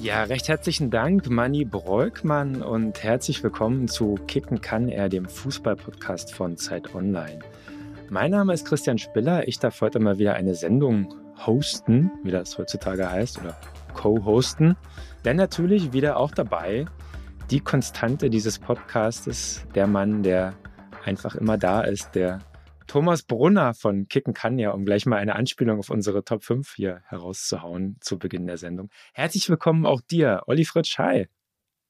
Ja, recht herzlichen Dank, Manni Breukmann, und herzlich willkommen zu Kicken kann er, dem Fußball-Podcast von Zeit Online. Mein Name ist Christian Spiller. Ich darf heute mal wieder eine Sendung hosten, wie das heutzutage heißt, oder co-hosten. Denn natürlich wieder auch dabei die Konstante dieses Podcastes, der Mann, der einfach immer da ist, der Thomas Brunner von Kicken kann ja, um gleich mal eine Anspielung auf unsere Top 5 hier herauszuhauen zu Beginn der Sendung. Herzlich willkommen auch dir, Olli Fritsch. Hi.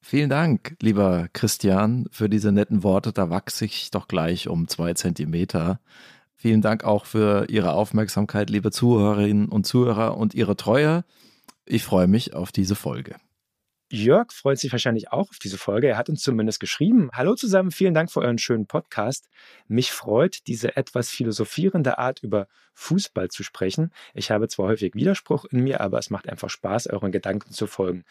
Vielen Dank, lieber Christian, für diese netten Worte. Da wachse ich doch gleich um zwei Zentimeter. Vielen Dank auch für Ihre Aufmerksamkeit, liebe Zuhörerinnen und Zuhörer und Ihre Treue. Ich freue mich auf diese Folge. Jörg freut sich wahrscheinlich auch auf diese Folge. Er hat uns zumindest geschrieben. Hallo zusammen, vielen Dank für euren schönen Podcast. Mich freut diese etwas philosophierende Art, über Fußball zu sprechen. Ich habe zwar häufig Widerspruch in mir, aber es macht einfach Spaß, euren Gedanken zu folgen.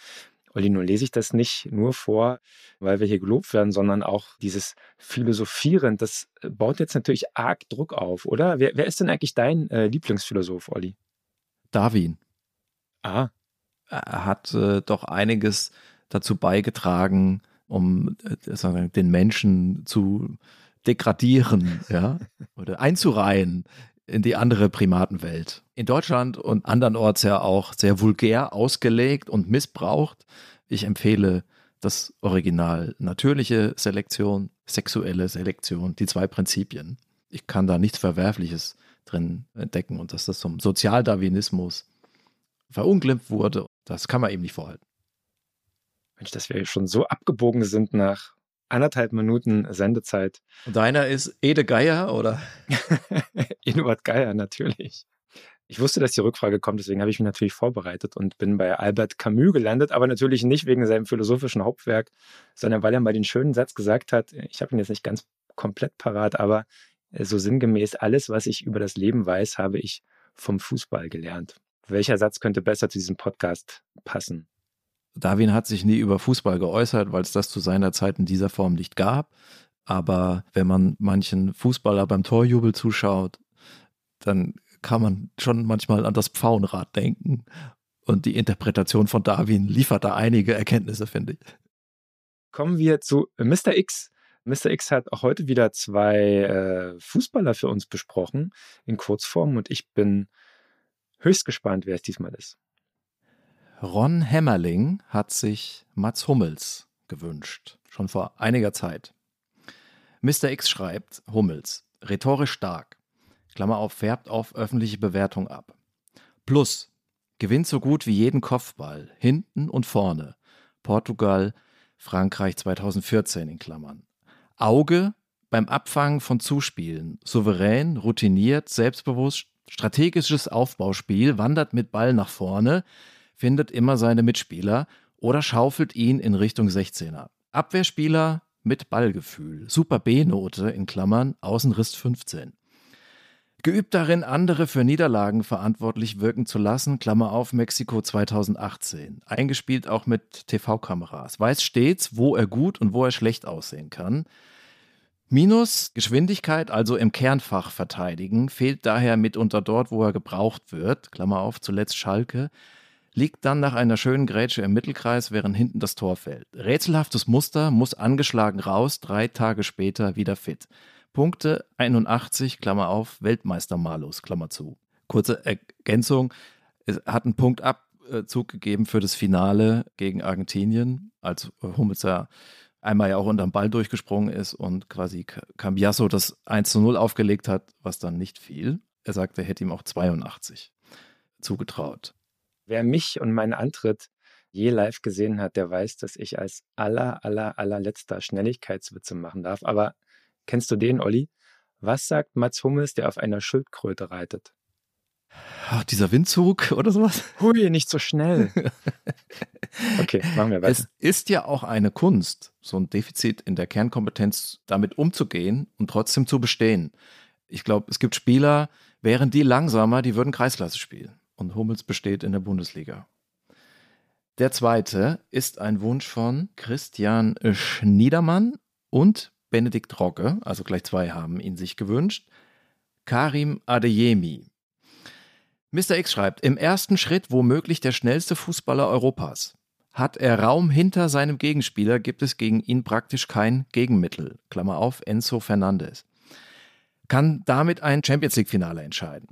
Olli, nun lese ich das nicht nur vor, weil wir hier gelobt werden, sondern auch dieses Philosophieren, das baut jetzt natürlich arg Druck auf, oder? Wer, wer ist denn eigentlich dein äh, Lieblingsphilosoph, Olli? Darwin. Ah, hat äh, doch einiges dazu beigetragen, um äh, den Menschen zu degradieren, ja, oder einzureihen in die andere Primatenwelt. In Deutschland und andernorts ja auch sehr vulgär ausgelegt und missbraucht. Ich empfehle das Original natürliche Selektion, sexuelle Selektion, die zwei Prinzipien. Ich kann da nichts Verwerfliches drin entdecken und dass das zum Sozialdarwinismus verunglimpft wurde das kann man eben nicht vorhalten. Mensch, dass wir schon so abgebogen sind nach anderthalb Minuten Sendezeit. Und deiner ist Ede Geier oder? Eduard Geier, natürlich. Ich wusste, dass die Rückfrage kommt, deswegen habe ich mich natürlich vorbereitet und bin bei Albert Camus gelandet, aber natürlich nicht wegen seinem philosophischen Hauptwerk, sondern weil er mal den schönen Satz gesagt hat, ich habe ihn jetzt nicht ganz komplett parat, aber so sinngemäß, alles, was ich über das Leben weiß, habe ich vom Fußball gelernt. Welcher Satz könnte besser zu diesem Podcast passen? Darwin hat sich nie über Fußball geäußert, weil es das zu seiner Zeit in dieser Form nicht gab. Aber wenn man manchen Fußballer beim Torjubel zuschaut, dann kann man schon manchmal an das Pfauenrad denken. Und die Interpretation von Darwin liefert da einige Erkenntnisse, finde ich. Kommen wir zu Mr. X. Mr. X hat auch heute wieder zwei äh, Fußballer für uns besprochen in Kurzform und ich bin höchst gespannt, wer es diesmal ist. Ron Hämmerling hat sich Mats Hummels gewünscht, schon vor einiger Zeit. Mr. X schreibt, Hummels, rhetorisch stark, Klammer auf, färbt auf öffentliche Bewertung ab. Plus, gewinnt so gut wie jeden Kopfball, hinten und vorne. Portugal, Frankreich 2014 in Klammern. Auge beim Abfangen von Zuspielen, souverän, routiniert, selbstbewusst, strategisches Aufbauspiel, wandert mit Ball nach vorne, findet immer seine Mitspieler oder schaufelt ihn in Richtung 16er. Abwehrspieler mit Ballgefühl, super B-Note in Klammern, Außenriss 15. Geübt darin, andere für Niederlagen verantwortlich wirken zu lassen, Klammer auf Mexiko 2018. Eingespielt auch mit TV-Kameras. Weiß stets, wo er gut und wo er schlecht aussehen kann. Minus Geschwindigkeit, also im Kernfach verteidigen, fehlt daher mitunter dort, wo er gebraucht wird, Klammer auf, zuletzt Schalke, liegt dann nach einer schönen Grätsche im Mittelkreis, während hinten das Tor fällt. Rätselhaftes Muster, muss angeschlagen raus, drei Tage später wieder fit. Punkte 81, Klammer auf, Weltmeister-Malus, Klammer zu. Kurze Ergänzung, es hat einen Punktabzug gegeben für das Finale gegen Argentinien, als Hummels ja einmal ja auch unterm Ball durchgesprungen ist und quasi Cambiasso das 1 zu 0 aufgelegt hat, was dann nicht fiel. Er sagte, er hätte ihm auch 82 zugetraut. Wer mich und meinen Antritt je live gesehen hat, der weiß, dass ich als aller, aller, allerletzter Schnelligkeitswitze machen darf. Aber kennst du den, Olli? Was sagt Mats Hummels, der auf einer Schildkröte reitet? Ach, dieser Windzug oder sowas? Hui, nicht so schnell. okay, machen wir weiter. Es ist ja auch eine Kunst, so ein Defizit in der Kernkompetenz damit umzugehen und trotzdem zu bestehen. Ich glaube, es gibt Spieler, wären die langsamer, die würden Kreisklasse spielen. Und Hummels besteht in der Bundesliga. Der zweite ist ein Wunsch von Christian Schniedermann und Benedikt Rogge, also gleich zwei haben ihn sich gewünscht. Karim Adeyemi. Mr. X schreibt, im ersten Schritt womöglich der schnellste Fußballer Europas. Hat er Raum hinter seinem Gegenspieler, gibt es gegen ihn praktisch kein Gegenmittel. Klammer auf, Enzo Fernandez. Kann damit ein Champions League-Finale entscheiden.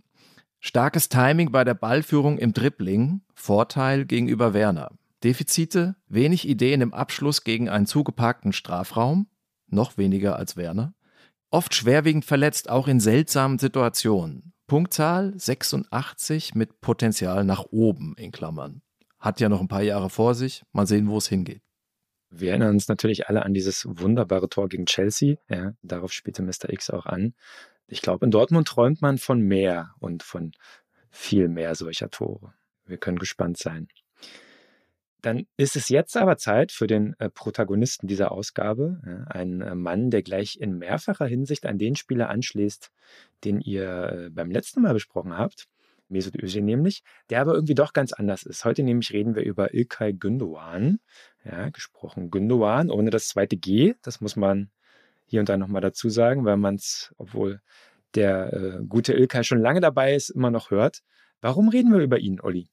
Starkes Timing bei der Ballführung im Dribbling, Vorteil gegenüber Werner. Defizite, wenig Ideen im Abschluss gegen einen zugeparkten Strafraum, noch weniger als Werner. Oft schwerwiegend verletzt, auch in seltsamen Situationen. Punktzahl 86 mit Potenzial nach oben in Klammern. Hat ja noch ein paar Jahre vor sich. Mal sehen, wo es hingeht. Wir erinnern uns natürlich alle an dieses wunderbare Tor gegen Chelsea. Ja, darauf spielte Mr. X auch an. Ich glaube, in Dortmund träumt man von mehr und von viel mehr solcher Tore. Wir können gespannt sein. Dann ist es jetzt aber Zeit für den äh, Protagonisten dieser Ausgabe, ja, ein äh, Mann, der gleich in mehrfacher Hinsicht an den Spieler anschließt, den ihr äh, beim letzten Mal besprochen habt, Mesut Özil nämlich, der aber irgendwie doch ganz anders ist. Heute nämlich reden wir über Ilkay Gündoğan, ja, gesprochen Gündoğan, ohne das zweite G, das muss man hier und da nochmal dazu sagen, weil man es, obwohl der äh, gute Ilkay schon lange dabei ist, immer noch hört. Warum reden wir über ihn, Olli?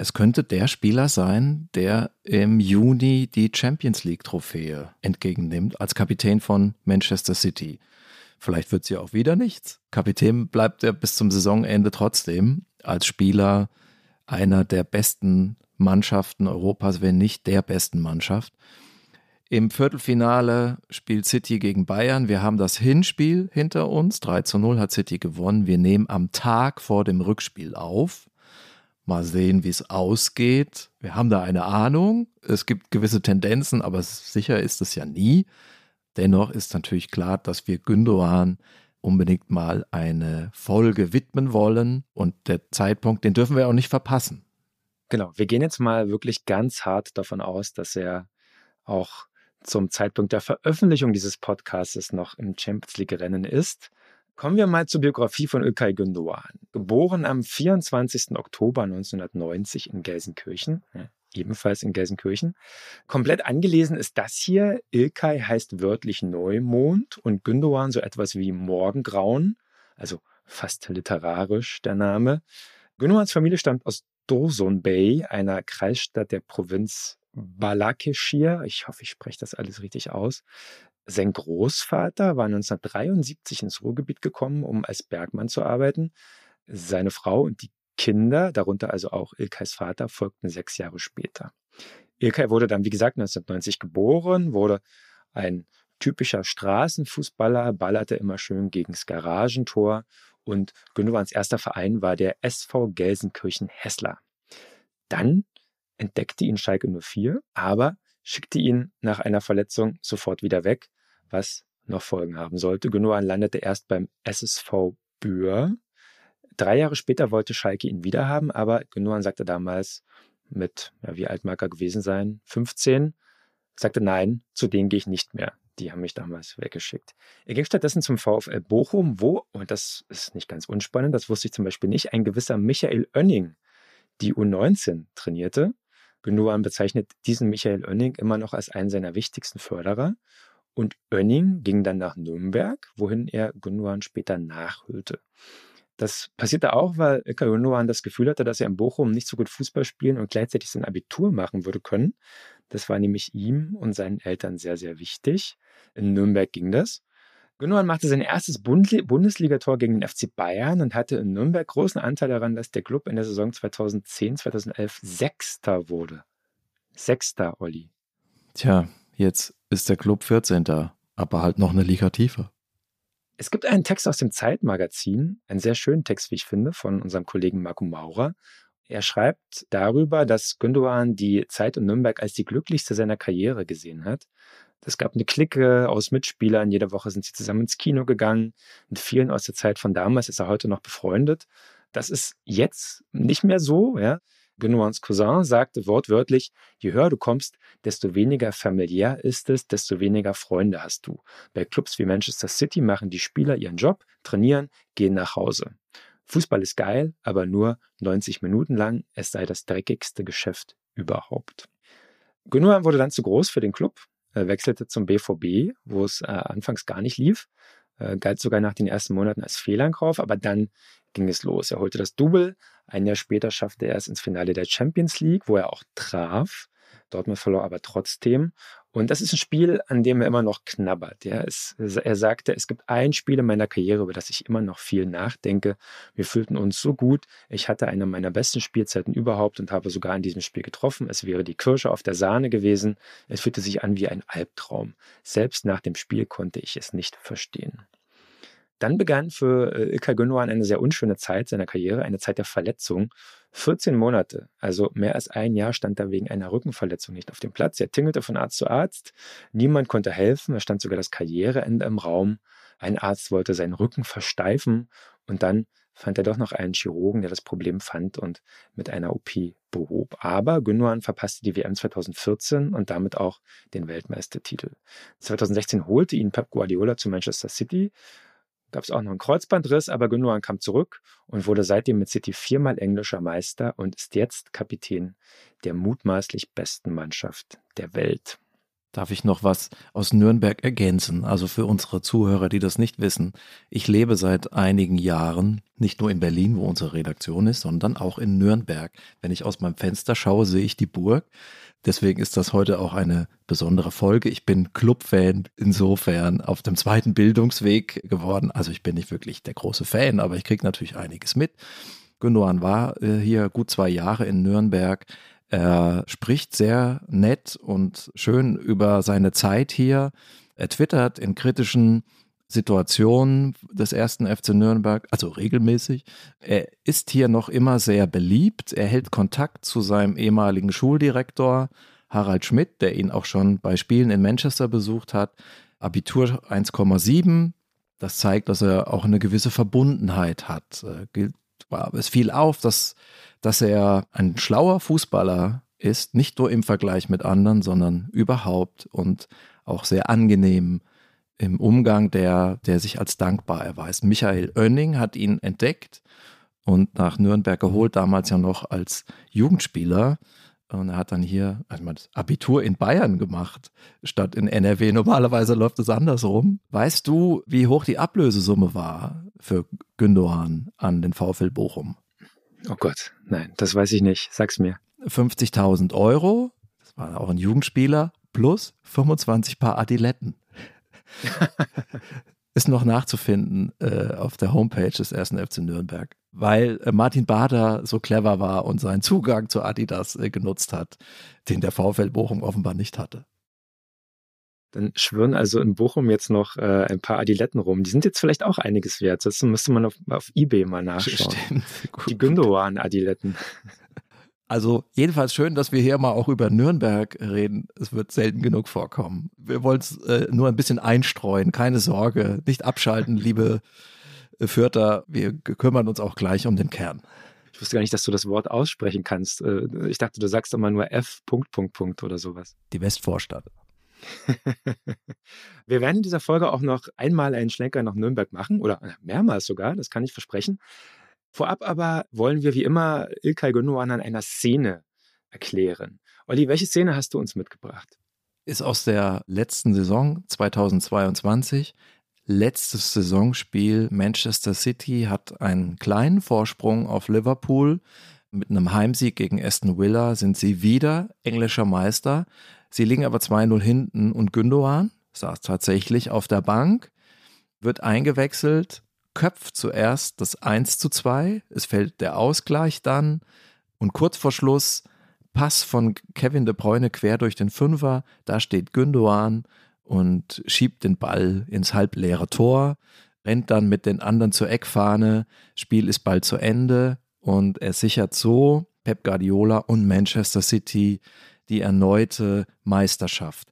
Es könnte der Spieler sein, der im Juni die Champions League-Trophäe entgegennimmt als Kapitän von Manchester City. Vielleicht wird sie auch wieder nichts. Kapitän bleibt er bis zum Saisonende trotzdem als Spieler einer der besten Mannschaften Europas, wenn nicht der besten Mannschaft. Im Viertelfinale spielt City gegen Bayern. Wir haben das Hinspiel hinter uns. 3 zu 0 hat City gewonnen. Wir nehmen am Tag vor dem Rückspiel auf. Mal sehen, wie es ausgeht. Wir haben da eine Ahnung. Es gibt gewisse Tendenzen, aber sicher ist es ja nie. Dennoch ist natürlich klar, dass wir Gündogan unbedingt mal eine Folge widmen wollen. Und der Zeitpunkt, den dürfen wir auch nicht verpassen. Genau, wir gehen jetzt mal wirklich ganz hart davon aus, dass er auch zum Zeitpunkt der Veröffentlichung dieses Podcasts noch im Champions League-Rennen ist. Kommen wir mal zur Biografie von Ilkay Gündoğan. Geboren am 24. Oktober 1990 in Gelsenkirchen, ebenfalls in Gelsenkirchen. Komplett angelesen ist das hier. Ilkay heißt wörtlich Neumond und Gündoğan so etwas wie Morgengrauen, also fast literarisch der Name. Gündoğans Familie stammt aus Dursun Bey, einer Kreisstadt der Provinz Balakeshir. Ich hoffe, ich spreche das alles richtig aus. Sein Großvater war 1973 ins Ruhrgebiet gekommen, um als Bergmann zu arbeiten. Seine Frau und die Kinder, darunter also auch Ilkays Vater, folgten sechs Jahre später. Ilkay wurde dann, wie gesagt, 1990 geboren, wurde ein typischer Straßenfußballer, ballerte immer schön gegen das Garagentor und Gündewans erster Verein war der SV Gelsenkirchen-Hessler. Dann entdeckte ihn Schalke 04, aber schickte ihn nach einer Verletzung sofort wieder weg was noch Folgen haben sollte. Gündogan landete erst beim SSV Bühr. Drei Jahre später wollte Schalke ihn wieder haben, aber Gündogan sagte damals mit, ja, wie alt mag er gewesen sein? 15, sagte nein, zu denen gehe ich nicht mehr. Die haben mich damals weggeschickt. Er ging stattdessen zum VfL Bochum, wo, und das ist nicht ganz unspannend, das wusste ich zum Beispiel nicht, ein gewisser Michael Oenning die U19 trainierte. Gündogan bezeichnet diesen Michael Oenning immer noch als einen seiner wichtigsten Förderer. Und Oenning ging dann nach Nürnberg, wohin er Gundogan später nachhüllte. Das passierte auch, weil Ilkay Gundogan das Gefühl hatte, dass er in Bochum nicht so gut Fußball spielen und gleichzeitig sein Abitur machen würde können. Das war nämlich ihm und seinen Eltern sehr, sehr wichtig. In Nürnberg ging das. Gundogan machte sein erstes Bundesligator gegen den FC Bayern und hatte in Nürnberg großen Anteil daran, dass der Club in der Saison 2010, 2011 Sechster wurde. Sechster, Olli. Tja, Jetzt ist der Club 14. aber halt noch eine Liga tiefer. Es gibt einen Text aus dem Zeitmagazin, einen sehr schönen Text, wie ich finde, von unserem Kollegen Marco Maurer. Er schreibt darüber, dass Gündogan die Zeit in Nürnberg als die glücklichste seiner Karriere gesehen hat. Es gab eine Clique aus Mitspielern. Jede Woche sind sie zusammen ins Kino gegangen. Mit vielen aus der Zeit von damals ist er heute noch befreundet. Das ist jetzt nicht mehr so. Ja. Gündoğans Cousin sagte wortwörtlich, je höher du kommst, desto weniger familiär ist es, desto weniger Freunde hast du. Bei Clubs wie Manchester City machen die Spieler ihren Job, trainieren, gehen nach Hause. Fußball ist geil, aber nur 90 Minuten lang, es sei das dreckigste Geschäft überhaupt. Gündoğan wurde dann zu groß für den Club, wechselte zum BVB, wo es äh, anfangs gar nicht lief, äh, galt sogar nach den ersten Monaten als Fehleinkauf, aber dann ging es los. Er holte das Double. Ein Jahr später schaffte er es ins Finale der Champions League, wo er auch traf. Dortmund verlor aber trotzdem. Und das ist ein Spiel, an dem er immer noch knabbert. Ja, es, er sagte, es gibt ein Spiel in meiner Karriere, über das ich immer noch viel nachdenke. Wir fühlten uns so gut. Ich hatte eine meiner besten Spielzeiten überhaupt und habe sogar in diesem Spiel getroffen. Es wäre die Kirsche auf der Sahne gewesen. Es fühlte sich an wie ein Albtraum. Selbst nach dem Spiel konnte ich es nicht verstehen. Dann begann für äh, Ilkay Gündoğan eine sehr unschöne Zeit seiner Karriere, eine Zeit der Verletzung. 14 Monate, also mehr als ein Jahr, stand er wegen einer Rückenverletzung nicht auf dem Platz. Er tingelte von Arzt zu Arzt. Niemand konnte helfen. Es stand sogar das Karriereende im Raum. Ein Arzt wollte seinen Rücken versteifen und dann fand er doch noch einen Chirurgen, der das Problem fand und mit einer OP behob. Aber Gündoğan verpasste die WM 2014 und damit auch den Weltmeistertitel. 2016 holte ihn Pep Guardiola zu Manchester City gab es auch noch einen Kreuzbandriss, aber Gündogan kam zurück und wurde seitdem mit City viermal englischer Meister und ist jetzt Kapitän der mutmaßlich besten Mannschaft der Welt. Darf ich noch was aus Nürnberg ergänzen? Also für unsere Zuhörer, die das nicht wissen. Ich lebe seit einigen Jahren nicht nur in Berlin, wo unsere Redaktion ist, sondern auch in Nürnberg. Wenn ich aus meinem Fenster schaue, sehe ich die Burg. Deswegen ist das heute auch eine besondere Folge. Ich bin Clubfan insofern auf dem zweiten Bildungsweg geworden. Also ich bin nicht wirklich der große Fan, aber ich kriege natürlich einiges mit. Gündogan war äh, hier gut zwei Jahre in Nürnberg. Er spricht sehr nett und schön über seine Zeit hier. Er twittert in kritischen Situationen des ersten FC Nürnberg, also regelmäßig. Er ist hier noch immer sehr beliebt. Er hält Kontakt zu seinem ehemaligen Schuldirektor Harald Schmidt, der ihn auch schon bei Spielen in Manchester besucht hat. Abitur 1,7. Das zeigt, dass er auch eine gewisse Verbundenheit hat. Es fiel auf, dass, dass er ein schlauer Fußballer ist, nicht nur im Vergleich mit anderen, sondern überhaupt und auch sehr angenehm im Umgang, der, der sich als dankbar erweist. Michael Oenning hat ihn entdeckt und nach Nürnberg geholt, damals ja noch als Jugendspieler. Und er hat dann hier also das Abitur in Bayern gemacht, statt in NRW. Normalerweise läuft es andersrum. Weißt du, wie hoch die Ablösesumme war für Gündoğan an den VfL Bochum? Oh Gott, nein, das weiß ich nicht. Sag's mir. 50.000 Euro, das war auch ein Jugendspieler, plus 25 Paar Adiletten. ist noch nachzufinden äh, auf der Homepage des ersten FC Nürnberg, weil äh, Martin Bader so clever war und seinen Zugang zu Adidas äh, genutzt hat, den der VfL Bochum offenbar nicht hatte. Dann schwören also in Bochum jetzt noch äh, ein paar Adiletten rum. Die sind jetzt vielleicht auch einiges wert. Das müsste man auf, auf Ebay mal nachschauen. Stimmt. Die Gündogan-Adiletten. Also jedenfalls schön, dass wir hier mal auch über Nürnberg reden. Es wird selten genug vorkommen. Wir wollen es äh, nur ein bisschen einstreuen. Keine Sorge, nicht abschalten, liebe Fürther. Wir kümmern uns auch gleich um den Kern. Ich wusste gar nicht, dass du das Wort aussprechen kannst. Äh, ich dachte, du sagst immer nur F. Punkt, Punkt, Punkt oder sowas. Die Westvorstadt. Wir werden in dieser Folge auch noch einmal einen Schlenker nach Nürnberg machen oder mehrmals sogar, das kann ich versprechen. Vorab aber wollen wir wie immer Ilkay Gündoğan an einer Szene erklären. Olli, welche Szene hast du uns mitgebracht? Ist aus der letzten Saison 2022. Letztes Saisonspiel. Manchester City hat einen kleinen Vorsprung auf Liverpool. Mit einem Heimsieg gegen Aston Villa sind sie wieder englischer Meister. Sie liegen aber 2-0 hinten und Gündoğan saß tatsächlich auf der Bank, wird eingewechselt, köpft zuerst das 1 zu 2, es fällt der Ausgleich dann und kurz vor Schluss Pass von Kevin de Bruyne quer durch den Fünfer, da steht Gündoğan und schiebt den Ball ins halbleere Tor, rennt dann mit den anderen zur Eckfahne, Spiel ist bald zu Ende und er sichert so Pep Guardiola und Manchester City die erneute Meisterschaft.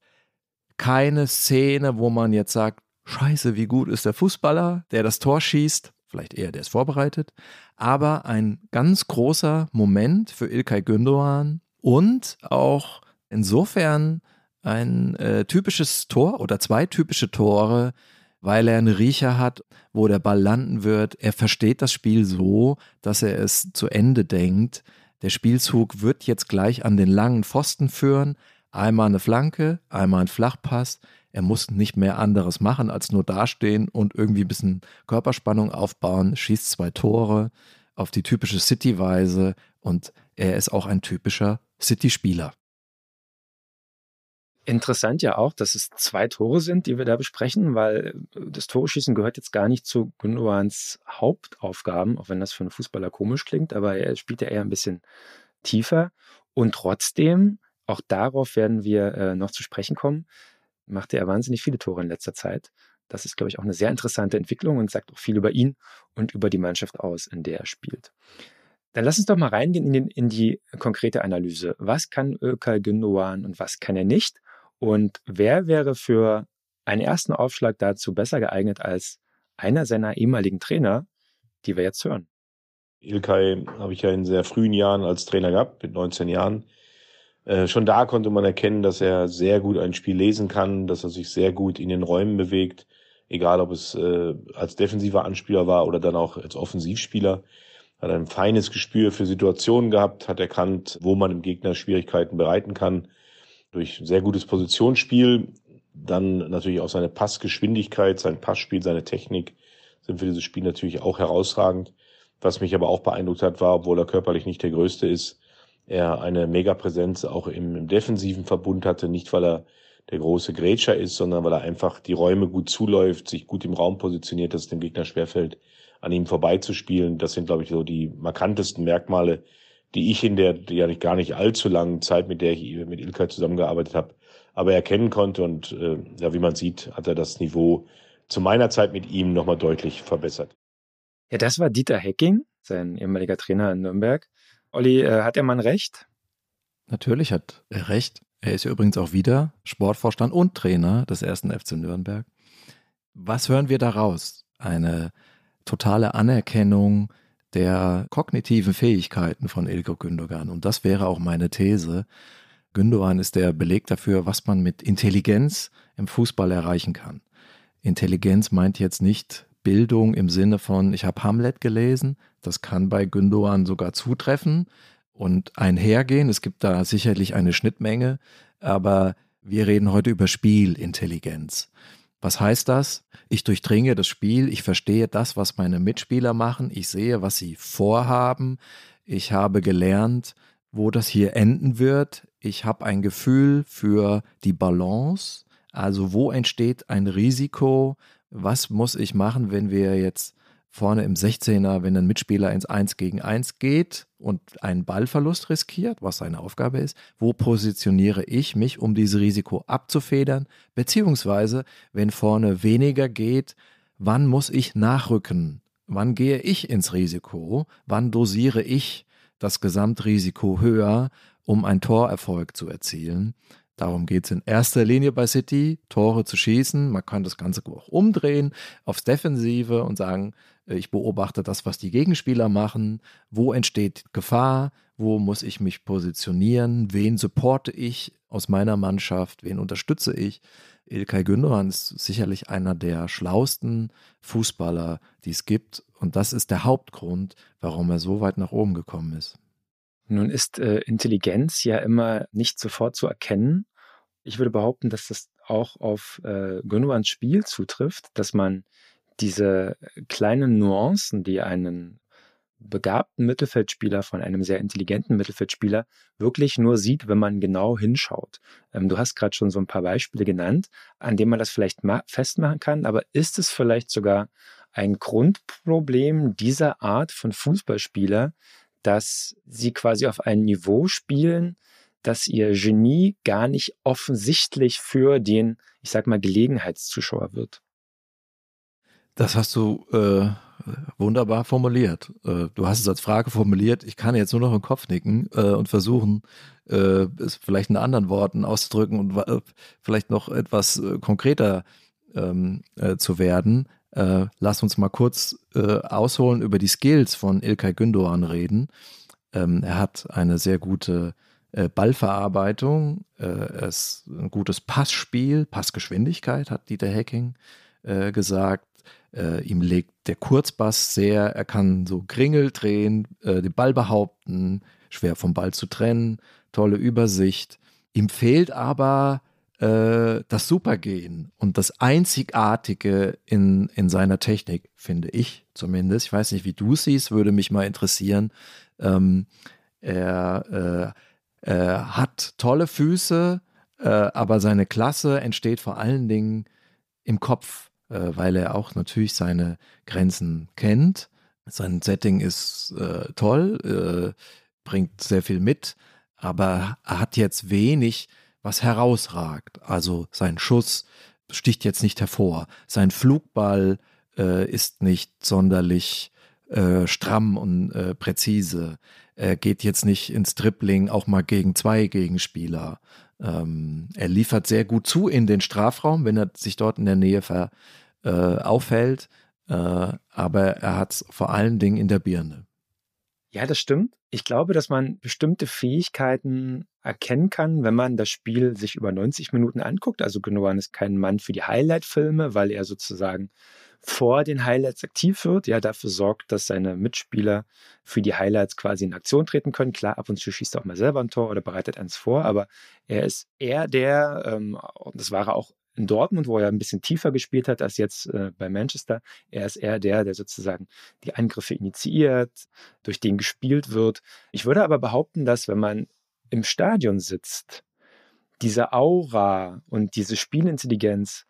Keine Szene, wo man jetzt sagt, Scheiße, wie gut ist der Fußballer, der das Tor schießt. vielleicht eher, der ist vorbereitet, aber ein ganz großer Moment für Ilkay Gündoğan und auch insofern ein äh, typisches Tor oder zwei typische Tore, weil er einen Riecher hat, wo der Ball landen wird. Er versteht das Spiel so, dass er es zu Ende denkt. Der Spielzug wird jetzt gleich an den langen Pfosten führen. Einmal eine Flanke, einmal ein Flachpass. Er muss nicht mehr anderes machen, als nur dastehen und irgendwie ein bisschen Körperspannung aufbauen, schießt zwei Tore auf die typische City-Weise und er ist auch ein typischer City-Spieler. Interessant ja auch, dass es zwei Tore sind, die wir da besprechen, weil äh, das Toreschießen gehört jetzt gar nicht zu Gündoğans Hauptaufgaben, auch wenn das für einen Fußballer komisch klingt, aber er spielt ja eher ein bisschen tiefer. Und trotzdem, auch darauf werden wir äh, noch zu sprechen kommen, machte er wahnsinnig viele Tore in letzter Zeit. Das ist, glaube ich, auch eine sehr interessante Entwicklung und sagt auch viel über ihn und über die Mannschaft aus, in der er spielt. Dann lass uns doch mal reingehen in, den, in die konkrete Analyse. Was kann Ökal Gündoğan und was kann er nicht? Und wer wäre für einen ersten Aufschlag dazu besser geeignet als einer seiner ehemaligen Trainer, die wir jetzt hören? Ilkay habe ich ja in sehr frühen Jahren als Trainer gehabt, mit 19 Jahren. Äh, schon da konnte man erkennen, dass er sehr gut ein Spiel lesen kann, dass er sich sehr gut in den Räumen bewegt, egal ob es äh, als defensiver Anspieler war oder dann auch als Offensivspieler. Hat ein feines Gespür für Situationen gehabt, hat erkannt, wo man im Gegner Schwierigkeiten bereiten kann durch sehr gutes Positionsspiel, dann natürlich auch seine Passgeschwindigkeit, sein Passspiel, seine Technik sind für dieses Spiel natürlich auch herausragend. Was mich aber auch beeindruckt hat, war, obwohl er körperlich nicht der Größte ist, er eine Megapräsenz auch im, im defensiven Verbund hatte, nicht weil er der große Grätscher ist, sondern weil er einfach die Räume gut zuläuft, sich gut im Raum positioniert, dass es dem Gegner schwerfällt, an ihm vorbeizuspielen. Das sind, glaube ich, so die markantesten Merkmale, die ich in der ja nicht, gar nicht allzu langen Zeit, mit der ich mit Ilkay zusammengearbeitet habe, aber erkennen konnte. Und äh, ja, wie man sieht, hat er das Niveau zu meiner Zeit mit ihm nochmal deutlich verbessert. Ja, das war Dieter Hecking, sein ehemaliger Trainer in Nürnberg. Olli, äh, hat der Mann recht? Natürlich hat er recht. Er ist ja übrigens auch wieder Sportvorstand und Trainer des ersten FC Nürnberg. Was hören wir daraus? Eine totale Anerkennung der kognitiven Fähigkeiten von Ilko Gündogan. Und das wäre auch meine These. Gündogan ist der Beleg dafür, was man mit Intelligenz im Fußball erreichen kann. Intelligenz meint jetzt nicht Bildung im Sinne von, ich habe Hamlet gelesen. Das kann bei Gündogan sogar zutreffen und einhergehen. Es gibt da sicherlich eine Schnittmenge, aber wir reden heute über Spielintelligenz. Was heißt das? Ich durchdringe das Spiel, ich verstehe das, was meine Mitspieler machen, ich sehe, was sie vorhaben, ich habe gelernt, wo das hier enden wird, ich habe ein Gefühl für die Balance, also wo entsteht ein Risiko, was muss ich machen, wenn wir jetzt vorne im 16er, wenn ein Mitspieler ins 1 gegen 1 geht und einen Ballverlust riskiert, was seine Aufgabe ist, wo positioniere ich mich, um dieses Risiko abzufedern, beziehungsweise wenn vorne weniger geht, wann muss ich nachrücken, wann gehe ich ins Risiko, wann dosiere ich das Gesamtrisiko höher, um einen Torerfolg zu erzielen. Darum geht es in erster Linie bei City, Tore zu schießen. Man kann das Ganze auch umdrehen aufs Defensive und sagen, äh, ich beobachte das, was die Gegenspieler machen. Wo entsteht Gefahr? Wo muss ich mich positionieren? Wen supporte ich aus meiner Mannschaft? Wen unterstütze ich? Ilkay Gündogan ist sicherlich einer der schlauesten Fußballer, die es gibt. Und das ist der Hauptgrund, warum er so weit nach oben gekommen ist. Nun ist äh, Intelligenz ja immer nicht sofort zu erkennen. Ich würde behaupten, dass das auch auf äh, Gündoğans Spiel zutrifft, dass man diese kleinen Nuancen, die einen begabten Mittelfeldspieler von einem sehr intelligenten Mittelfeldspieler wirklich nur sieht, wenn man genau hinschaut. Ähm, du hast gerade schon so ein paar Beispiele genannt, an denen man das vielleicht festmachen kann, aber ist es vielleicht sogar ein Grundproblem dieser Art von Fußballspieler, dass sie quasi auf ein Niveau spielen, dass ihr Genie gar nicht offensichtlich für den, ich sag mal, Gelegenheitszuschauer wird. Das hast du äh, wunderbar formuliert. Äh, du hast es als Frage formuliert. Ich kann jetzt nur noch im Kopf nicken äh, und versuchen, äh, es vielleicht in anderen Worten auszudrücken und äh, vielleicht noch etwas äh, konkreter ähm, zu werden. Äh, lass uns mal kurz äh, ausholen über die Skills von Ilkay Gündoğan reden. Ähm, er hat eine sehr gute äh, Ballverarbeitung, äh, es ein gutes Passspiel, Passgeschwindigkeit, hat Dieter Hecking äh, gesagt. Äh, ihm legt der Kurzbass sehr, er kann so Kringel drehen, äh, den Ball behaupten, schwer vom Ball zu trennen, tolle Übersicht. Ihm fehlt aber äh, das Supergehen und das Einzigartige in, in seiner Technik, finde ich zumindest. Ich weiß nicht, wie du siehst, würde mich mal interessieren. Ähm, er äh, äh, hat tolle Füße, äh, aber seine Klasse entsteht vor allen Dingen im Kopf, äh, weil er auch natürlich seine Grenzen kennt. Sein Setting ist toll, bringt sehr viel mit, aber er hat jetzt wenig was herausragt. Also sein Schuss sticht jetzt nicht hervor. Sein Flugball äh, ist nicht sonderlich äh, stramm und äh, präzise. Er geht jetzt nicht ins Dribbling auch mal gegen zwei Gegenspieler. Ähm, er liefert sehr gut zu in den Strafraum, wenn er sich dort in der Nähe ver, äh, aufhält. Äh, aber er hat es vor allen Dingen in der Birne. Ja, das stimmt. Ich glaube, dass man bestimmte Fähigkeiten erkennen kann, wenn man das Spiel sich über 90 Minuten anguckt. Also Genoan ist kein Mann für die Highlight-Filme, weil er sozusagen vor den Highlights aktiv wird, ja, dafür sorgt, dass seine Mitspieler für die Highlights quasi in Aktion treten können. Klar, ab und zu schießt er auch mal selber ein Tor oder bereitet eins vor, aber er ist eher der, ähm, und das war er auch in Dortmund, wo er ein bisschen tiefer gespielt hat als jetzt äh, bei Manchester. Er ist eher der, der sozusagen die Angriffe initiiert, durch den gespielt wird. Ich würde aber behaupten, dass wenn man im Stadion sitzt, diese Aura und diese Spielintelligenz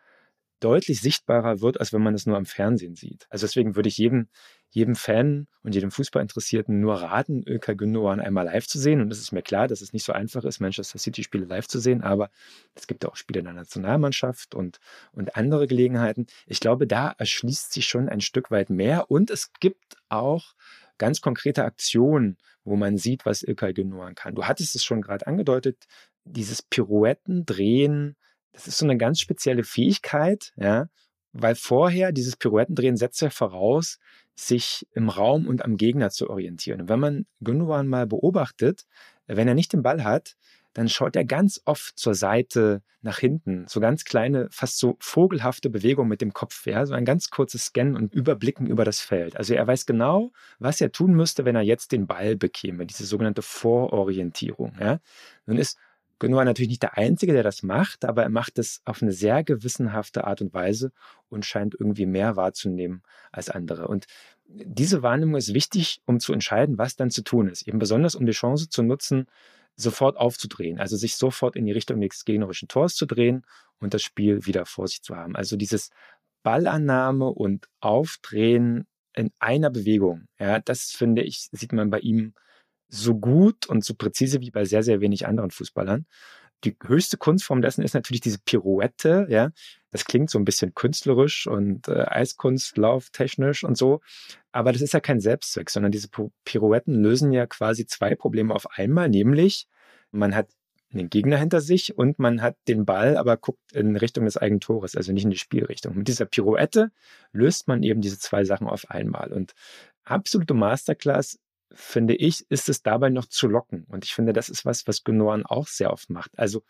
deutlich sichtbarer wird, als wenn man es nur am Fernsehen sieht. Also deswegen würde ich jedem, jedem Fan und jedem Fußballinteressierten nur raten, Ilkay Gündoğan einmal live zu sehen. Und es ist mir klar, dass es nicht so einfach ist, Manchester City-Spiele live zu sehen, aber es gibt auch Spiele in der Nationalmannschaft und, und andere Gelegenheiten. Ich glaube, da erschließt sich schon ein Stück weit mehr und es gibt auch ganz konkrete Aktionen, wo man sieht, was Ilkay Gündoğan kann. Du hattest es schon gerade angedeutet, dieses Pirouetten, Drehen, das ist so eine ganz spezielle Fähigkeit, ja, weil vorher dieses Pirouettendrehen setzt ja voraus, sich im Raum und am Gegner zu orientieren. Und wenn man Gündogan mal beobachtet, wenn er nicht den Ball hat, dann schaut er ganz oft zur Seite nach hinten. So ganz kleine, fast so vogelhafte Bewegungen mit dem Kopf. Ja? So ein ganz kurzes Scannen und Überblicken über das Feld. Also er weiß genau, was er tun müsste, wenn er jetzt den Ball bekäme. Diese sogenannte Vororientierung. Ja? Nun ist Genoa natürlich nicht der Einzige, der das macht, aber er macht es auf eine sehr gewissenhafte Art und Weise und scheint irgendwie mehr wahrzunehmen als andere. Und diese Wahrnehmung ist wichtig, um zu entscheiden, was dann zu tun ist. Eben besonders, um die Chance zu nutzen, sofort aufzudrehen, also sich sofort in die Richtung des gegnerischen Tors zu drehen und das Spiel wieder vor sich zu haben. Also dieses Ballannahme und Aufdrehen in einer Bewegung, ja, das finde ich, sieht man bei ihm so gut und so präzise wie bei sehr, sehr wenig anderen Fußballern. Die höchste Kunstform dessen ist natürlich diese Pirouette, ja. Das klingt so ein bisschen künstlerisch und äh, Eiskunstlauf und so. Aber das ist ja kein Selbstzweck, sondern diese Pirouetten lösen ja quasi zwei Probleme auf einmal, nämlich man hat den Gegner hinter sich und man hat den Ball, aber guckt in Richtung des eigenen Tores, also nicht in die Spielrichtung. Mit dieser Pirouette löst man eben diese zwei Sachen auf einmal. Und absolute Masterclass finde ich, ist es dabei noch zu locken. Und ich finde, das ist was, was Genoan auch sehr oft macht. Also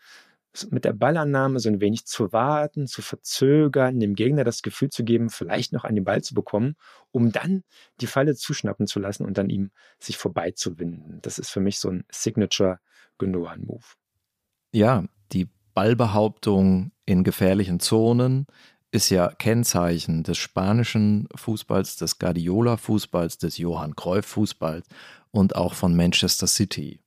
mit der Ballannahme so ein wenig zu warten, zu verzögern, dem Gegner das Gefühl zu geben, vielleicht noch an den Ball zu bekommen, um dann die Falle zuschnappen zu lassen und dann ihm sich vorbeizuwinden. Das ist für mich so ein Signature Genoan-Move. Ja, die Ballbehauptung in gefährlichen Zonen, ist ja Kennzeichen des spanischen Fußballs, des Guardiola-Fußballs, des Johann Cruyff-Fußballs und auch von Manchester City,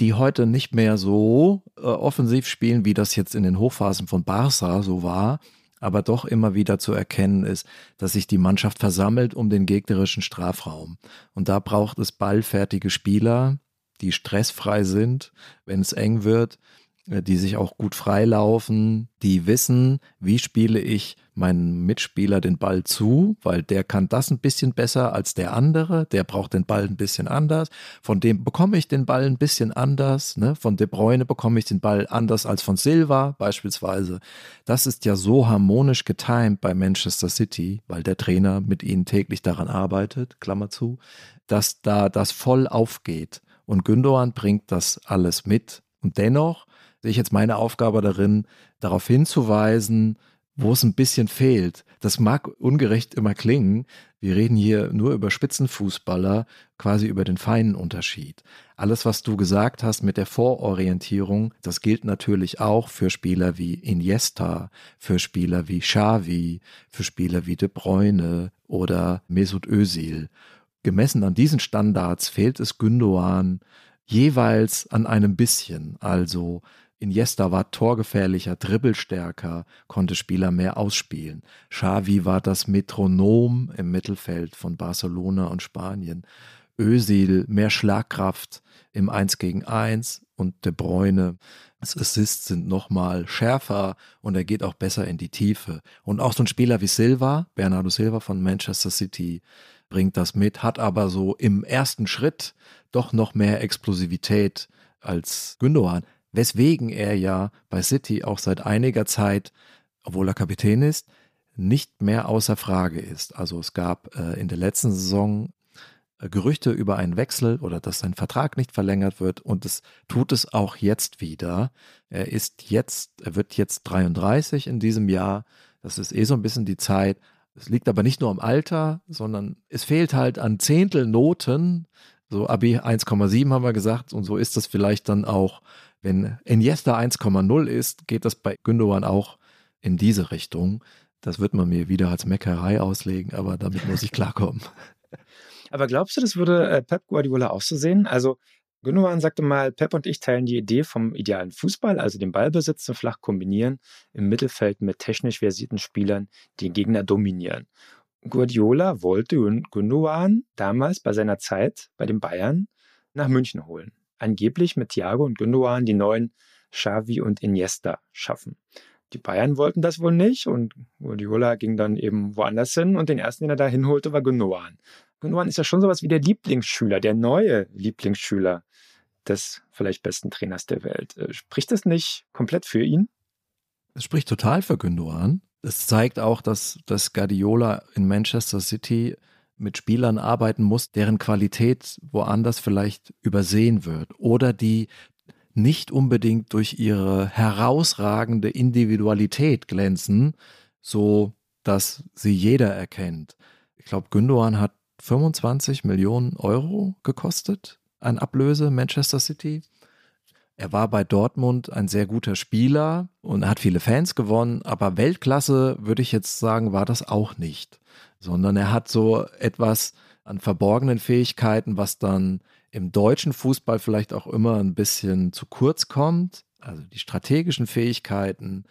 die heute nicht mehr so äh, offensiv spielen, wie das jetzt in den Hochphasen von Barca so war, aber doch immer wieder zu erkennen ist, dass sich die Mannschaft versammelt um den gegnerischen Strafraum. Und da braucht es ballfertige Spieler, die stressfrei sind, wenn es eng wird, die sich auch gut freilaufen, die wissen, wie spiele ich meinem Mitspieler den Ball zu, weil der kann das ein bisschen besser als der andere, der braucht den Ball ein bisschen anders, von dem bekomme ich den Ball ein bisschen anders, ne? von De Bruyne bekomme ich den Ball anders als von Silva beispielsweise. Das ist ja so harmonisch getimt bei Manchester City, weil der Trainer mit ihnen täglich daran arbeitet, Klammer zu, dass da das voll aufgeht. Und Gündogan bringt das alles mit. Und dennoch sehe ich jetzt meine Aufgabe darin, darauf hinzuweisen, wo es ein bisschen fehlt. Das mag ungerecht immer klingen. Wir reden hier nur über Spitzenfußballer, quasi über den feinen Unterschied. Alles, was du gesagt hast mit der Vororientierung, das gilt natürlich auch für Spieler wie Iniesta, für Spieler wie Xavi, für Spieler wie De Bruyne oder Mesut Özil. Gemessen an diesen Standards fehlt es Gündoğan jeweils an einem bisschen. Also Iniesta war torgefährlicher, dribbelstärker, konnte Spieler mehr ausspielen. Xavi war das Metronom im Mittelfeld von Barcelona und Spanien. Özil mehr Schlagkraft im 1 gegen 1 und De Bruyne das Assists sind nochmal schärfer und er geht auch besser in die Tiefe. Und auch so ein Spieler wie Silva, Bernardo Silva von Manchester City, bringt das mit, hat aber so im ersten Schritt doch noch mehr Explosivität als Gündogan weswegen er ja bei City auch seit einiger Zeit, obwohl er Kapitän ist, nicht mehr außer Frage ist. Also es gab äh, in der letzten Saison äh, Gerüchte über einen Wechsel oder dass sein Vertrag nicht verlängert wird und es tut es auch jetzt wieder. Er ist jetzt, er wird jetzt 33 in diesem Jahr. Das ist eh so ein bisschen die Zeit. Es liegt aber nicht nur am Alter, sondern es fehlt halt an Zehntelnoten. So Abi 1,7 haben wir gesagt und so ist das vielleicht dann auch wenn Iniesta 1,0 ist, geht das bei Gündogan auch in diese Richtung. Das wird man mir wieder als Meckerei auslegen, aber damit muss ich klarkommen. Aber glaubst du, das würde äh, Pep Guardiola auch so sehen? Also Gündogan sagte mal, Pep und ich teilen die Idee vom idealen Fußball, also den Ballbesitz zum flach kombinieren, im Mittelfeld mit technisch versierten Spielern, die den Gegner dominieren. Guardiola wollte Gündogan damals bei seiner Zeit bei den Bayern nach München holen angeblich mit Thiago und Gündogan die neuen Xavi und Iniesta schaffen. Die Bayern wollten das wohl nicht und Guardiola ging dann eben woanders hin und den ersten, den er da hinholte, war Gündogan. Gündogan ist ja schon sowas wie der Lieblingsschüler, der neue Lieblingsschüler des vielleicht besten Trainers der Welt. Äh, spricht das nicht komplett für ihn? Es spricht total für Gündogan. Es zeigt auch, dass, dass Guardiola in Manchester City mit Spielern arbeiten muss, deren Qualität woanders vielleicht übersehen wird oder die nicht unbedingt durch ihre herausragende Individualität glänzen, so dass sie jeder erkennt. Ich glaube, Gündogan hat 25 Millionen Euro gekostet an Ablöse Manchester City. Er war bei Dortmund ein sehr guter Spieler und hat viele Fans gewonnen, aber Weltklasse würde ich jetzt sagen, war das auch nicht sondern er hat so etwas an verborgenen Fähigkeiten, was dann im deutschen Fußball vielleicht auch immer ein bisschen zu kurz kommt. Also die strategischen Fähigkeiten,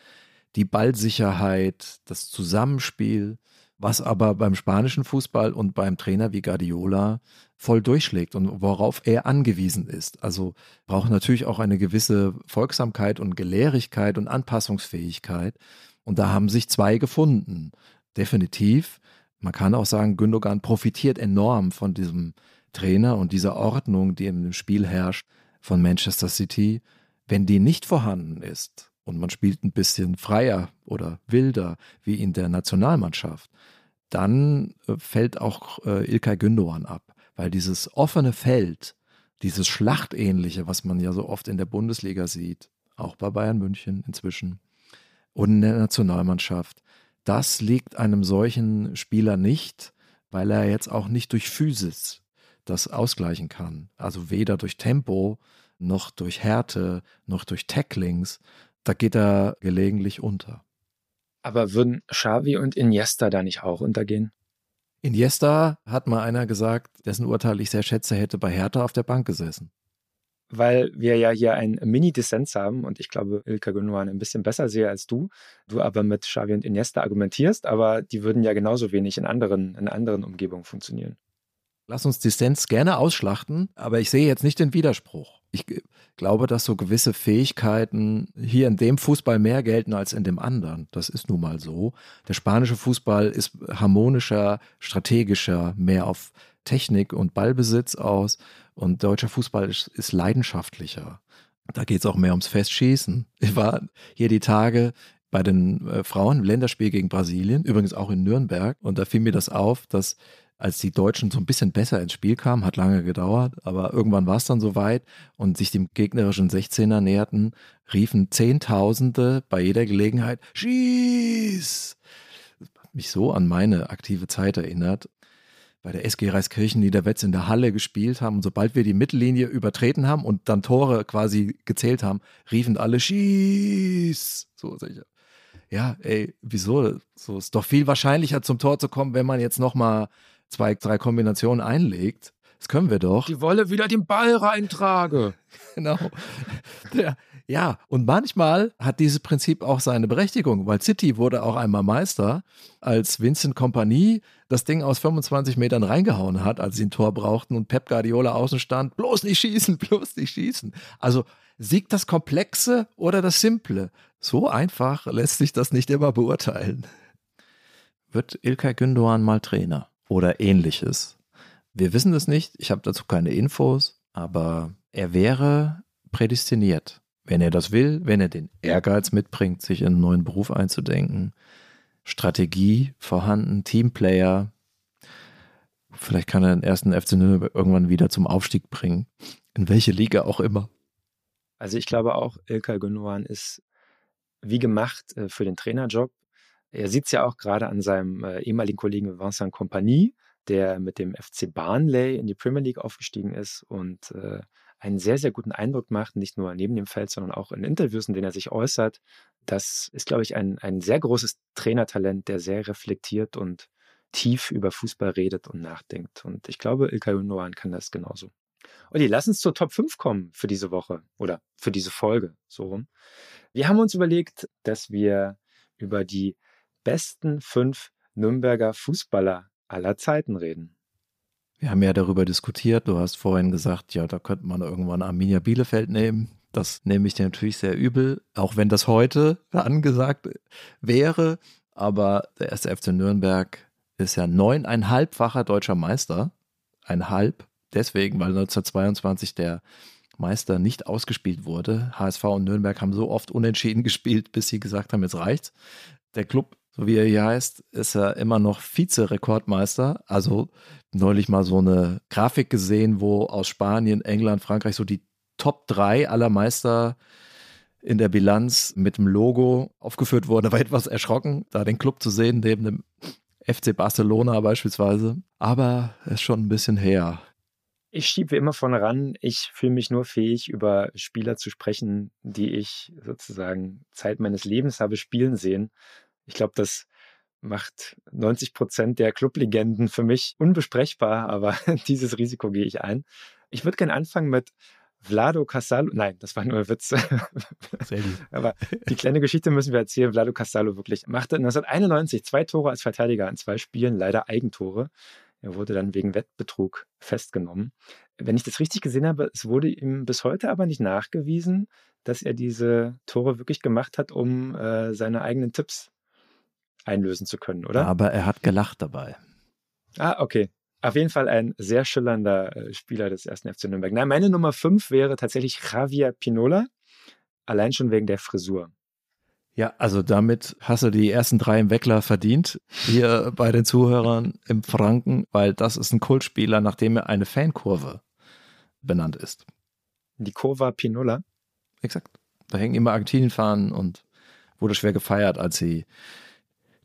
die Ballsicherheit, das Zusammenspiel, was aber beim spanischen Fußball und beim Trainer wie Guardiola voll durchschlägt und worauf er angewiesen ist. Also braucht natürlich auch eine gewisse Folgsamkeit und Gelehrigkeit und Anpassungsfähigkeit. Und da haben sich zwei gefunden. Definitiv. Man kann auch sagen, Gündogan profitiert enorm von diesem Trainer und dieser Ordnung, die im Spiel herrscht von Manchester City. Wenn die nicht vorhanden ist und man spielt ein bisschen freier oder wilder wie in der Nationalmannschaft, dann äh, fällt auch äh, Ilkay Gündogan ab, weil dieses offene Feld, dieses Schlachtähnliche, was man ja so oft in der Bundesliga sieht, auch bei Bayern München inzwischen und in der Nationalmannschaft, das liegt einem solchen Spieler nicht, weil er jetzt auch nicht durch Physis das ausgleichen kann. Also weder durch Tempo noch durch Härte noch durch Tacklings. Da geht er gelegentlich unter. Aber würden Xavi und Iniesta da nicht auch untergehen? Iniesta, hat mal einer gesagt, dessen Urteil ich sehr schätze, hätte bei Hertha auf der Bank gesessen weil wir ja hier einen Mini-Dissens haben und ich glaube, Ilka Gündogan ein bisschen besser sehe als du. Du aber mit Xavi und Iniesta argumentierst, aber die würden ja genauso wenig in anderen, in anderen Umgebungen funktionieren. Lass uns Dissens gerne ausschlachten, aber ich sehe jetzt nicht den Widerspruch. Ich glaube, dass so gewisse Fähigkeiten hier in dem Fußball mehr gelten als in dem anderen. Das ist nun mal so. Der spanische Fußball ist harmonischer, strategischer, mehr auf Technik und Ballbesitz aus und deutscher Fußball ist, ist leidenschaftlicher. Da geht es auch mehr ums Festschießen. Ich war hier die Tage bei den äh, Frauen im Länderspiel gegen Brasilien, übrigens auch in Nürnberg, und da fiel mir das auf, dass als die Deutschen so ein bisschen besser ins Spiel kamen, hat lange gedauert, aber irgendwann war es dann soweit und sich dem gegnerischen 16er näherten, riefen Zehntausende bei jeder Gelegenheit, schieß! Mich so an meine aktive Zeit erinnert bei der SG Reiskirchen Niederwetz in der Halle gespielt haben. Und sobald wir die Mittellinie übertreten haben und dann Tore quasi gezählt haben, riefen alle Schieß. So sicher. Ja, ey, wieso? So ist doch viel wahrscheinlicher zum Tor zu kommen, wenn man jetzt nochmal zwei, drei Kombinationen einlegt. Das können wir doch. Die Wolle wieder den Ball reintrage. genau. Der, ja, und manchmal hat dieses Prinzip auch seine Berechtigung, weil City wurde auch einmal Meister, als Vincent Kompanie das Ding aus 25 Metern reingehauen hat, als sie ein Tor brauchten und Pep Guardiola außen stand, bloß nicht schießen, bloß nicht schießen. Also siegt das Komplexe oder das Simple? So einfach lässt sich das nicht immer beurteilen. Wird Ilkay Gündoğan mal Trainer oder ähnliches? Wir wissen es nicht, ich habe dazu keine Infos, aber er wäre prädestiniert wenn er das will, wenn er den Ehrgeiz mitbringt, sich in einen neuen Beruf einzudenken, Strategie vorhanden, Teamplayer, vielleicht kann er den ersten FC Nürnberg irgendwann wieder zum Aufstieg bringen, in welche Liga auch immer. Also ich glaube auch, Ilkay Gündogan ist wie gemacht äh, für den Trainerjob. Er sieht es ja auch gerade an seinem äh, ehemaligen Kollegen Vincent Compagnie, der mit dem FC Barnley in die Premier League aufgestiegen ist und äh, einen sehr, sehr guten Eindruck macht, nicht nur neben dem Feld, sondern auch in Interviews, in denen er sich äußert. Das ist, glaube ich, ein, ein sehr großes Trainertalent, der sehr reflektiert und tief über Fußball redet und nachdenkt. Und ich glaube, Ilkay Noan kann das genauso. Olli, lass uns zur Top 5 kommen für diese Woche oder für diese Folge, so rum. Wir haben uns überlegt, dass wir über die besten fünf Nürnberger Fußballer aller Zeiten reden. Wir haben ja darüber diskutiert. Du hast vorhin gesagt, ja, da könnte man irgendwann Arminia Bielefeld nehmen. Das nehme ich dir natürlich sehr übel, auch wenn das heute angesagt wäre. Aber der erste FC Nürnberg ist ja neuneinhalbfacher deutscher Meister. Ein halb. Deswegen, weil 1922 der Meister nicht ausgespielt wurde. HSV und Nürnberg haben so oft unentschieden gespielt, bis sie gesagt haben, jetzt reicht's. Der Club so wie er hier heißt, ist er immer noch Vize-Rekordmeister. Also neulich mal so eine Grafik gesehen, wo aus Spanien, England, Frankreich so die Top 3 aller Meister in der Bilanz mit dem Logo aufgeführt wurden. Da war etwas erschrocken, da den Club zu sehen, neben dem FC Barcelona beispielsweise. Aber es ist schon ein bisschen her. Ich schiebe immer vorne ran. Ich fühle mich nur fähig, über Spieler zu sprechen, die ich sozusagen Zeit meines Lebens habe spielen sehen. Ich glaube, das macht 90 Prozent der Clublegenden für mich unbesprechbar, aber dieses Risiko gehe ich ein. Ich würde gerne anfangen mit Vlado Casalo. Nein, das war nur ein Witz. Sehr gut. aber die kleine Geschichte müssen wir erzählen. Vlado Casalo wirklich machte 1991 zwei Tore als Verteidiger in zwei Spielen, leider Eigentore. Er wurde dann wegen Wettbetrug festgenommen. Wenn ich das richtig gesehen habe, es wurde ihm bis heute aber nicht nachgewiesen, dass er diese Tore wirklich gemacht hat, um äh, seine eigenen Tipps einlösen zu können, oder? Aber er hat gelacht dabei. Ah, okay. Auf jeden Fall ein sehr schillernder äh, Spieler des ersten FC Nürnberg. Nein, meine Nummer 5 wäre tatsächlich Javier Pinola, allein schon wegen der Frisur. Ja, also damit hast du die ersten drei im Weckler verdient, hier bei den Zuhörern im Franken, weil das ist ein Kultspieler, nachdem er eine Fankurve benannt ist. Die Kurva Pinola? Exakt. Da hängen immer Argentinienfahnen und wurde schwer gefeiert, als sie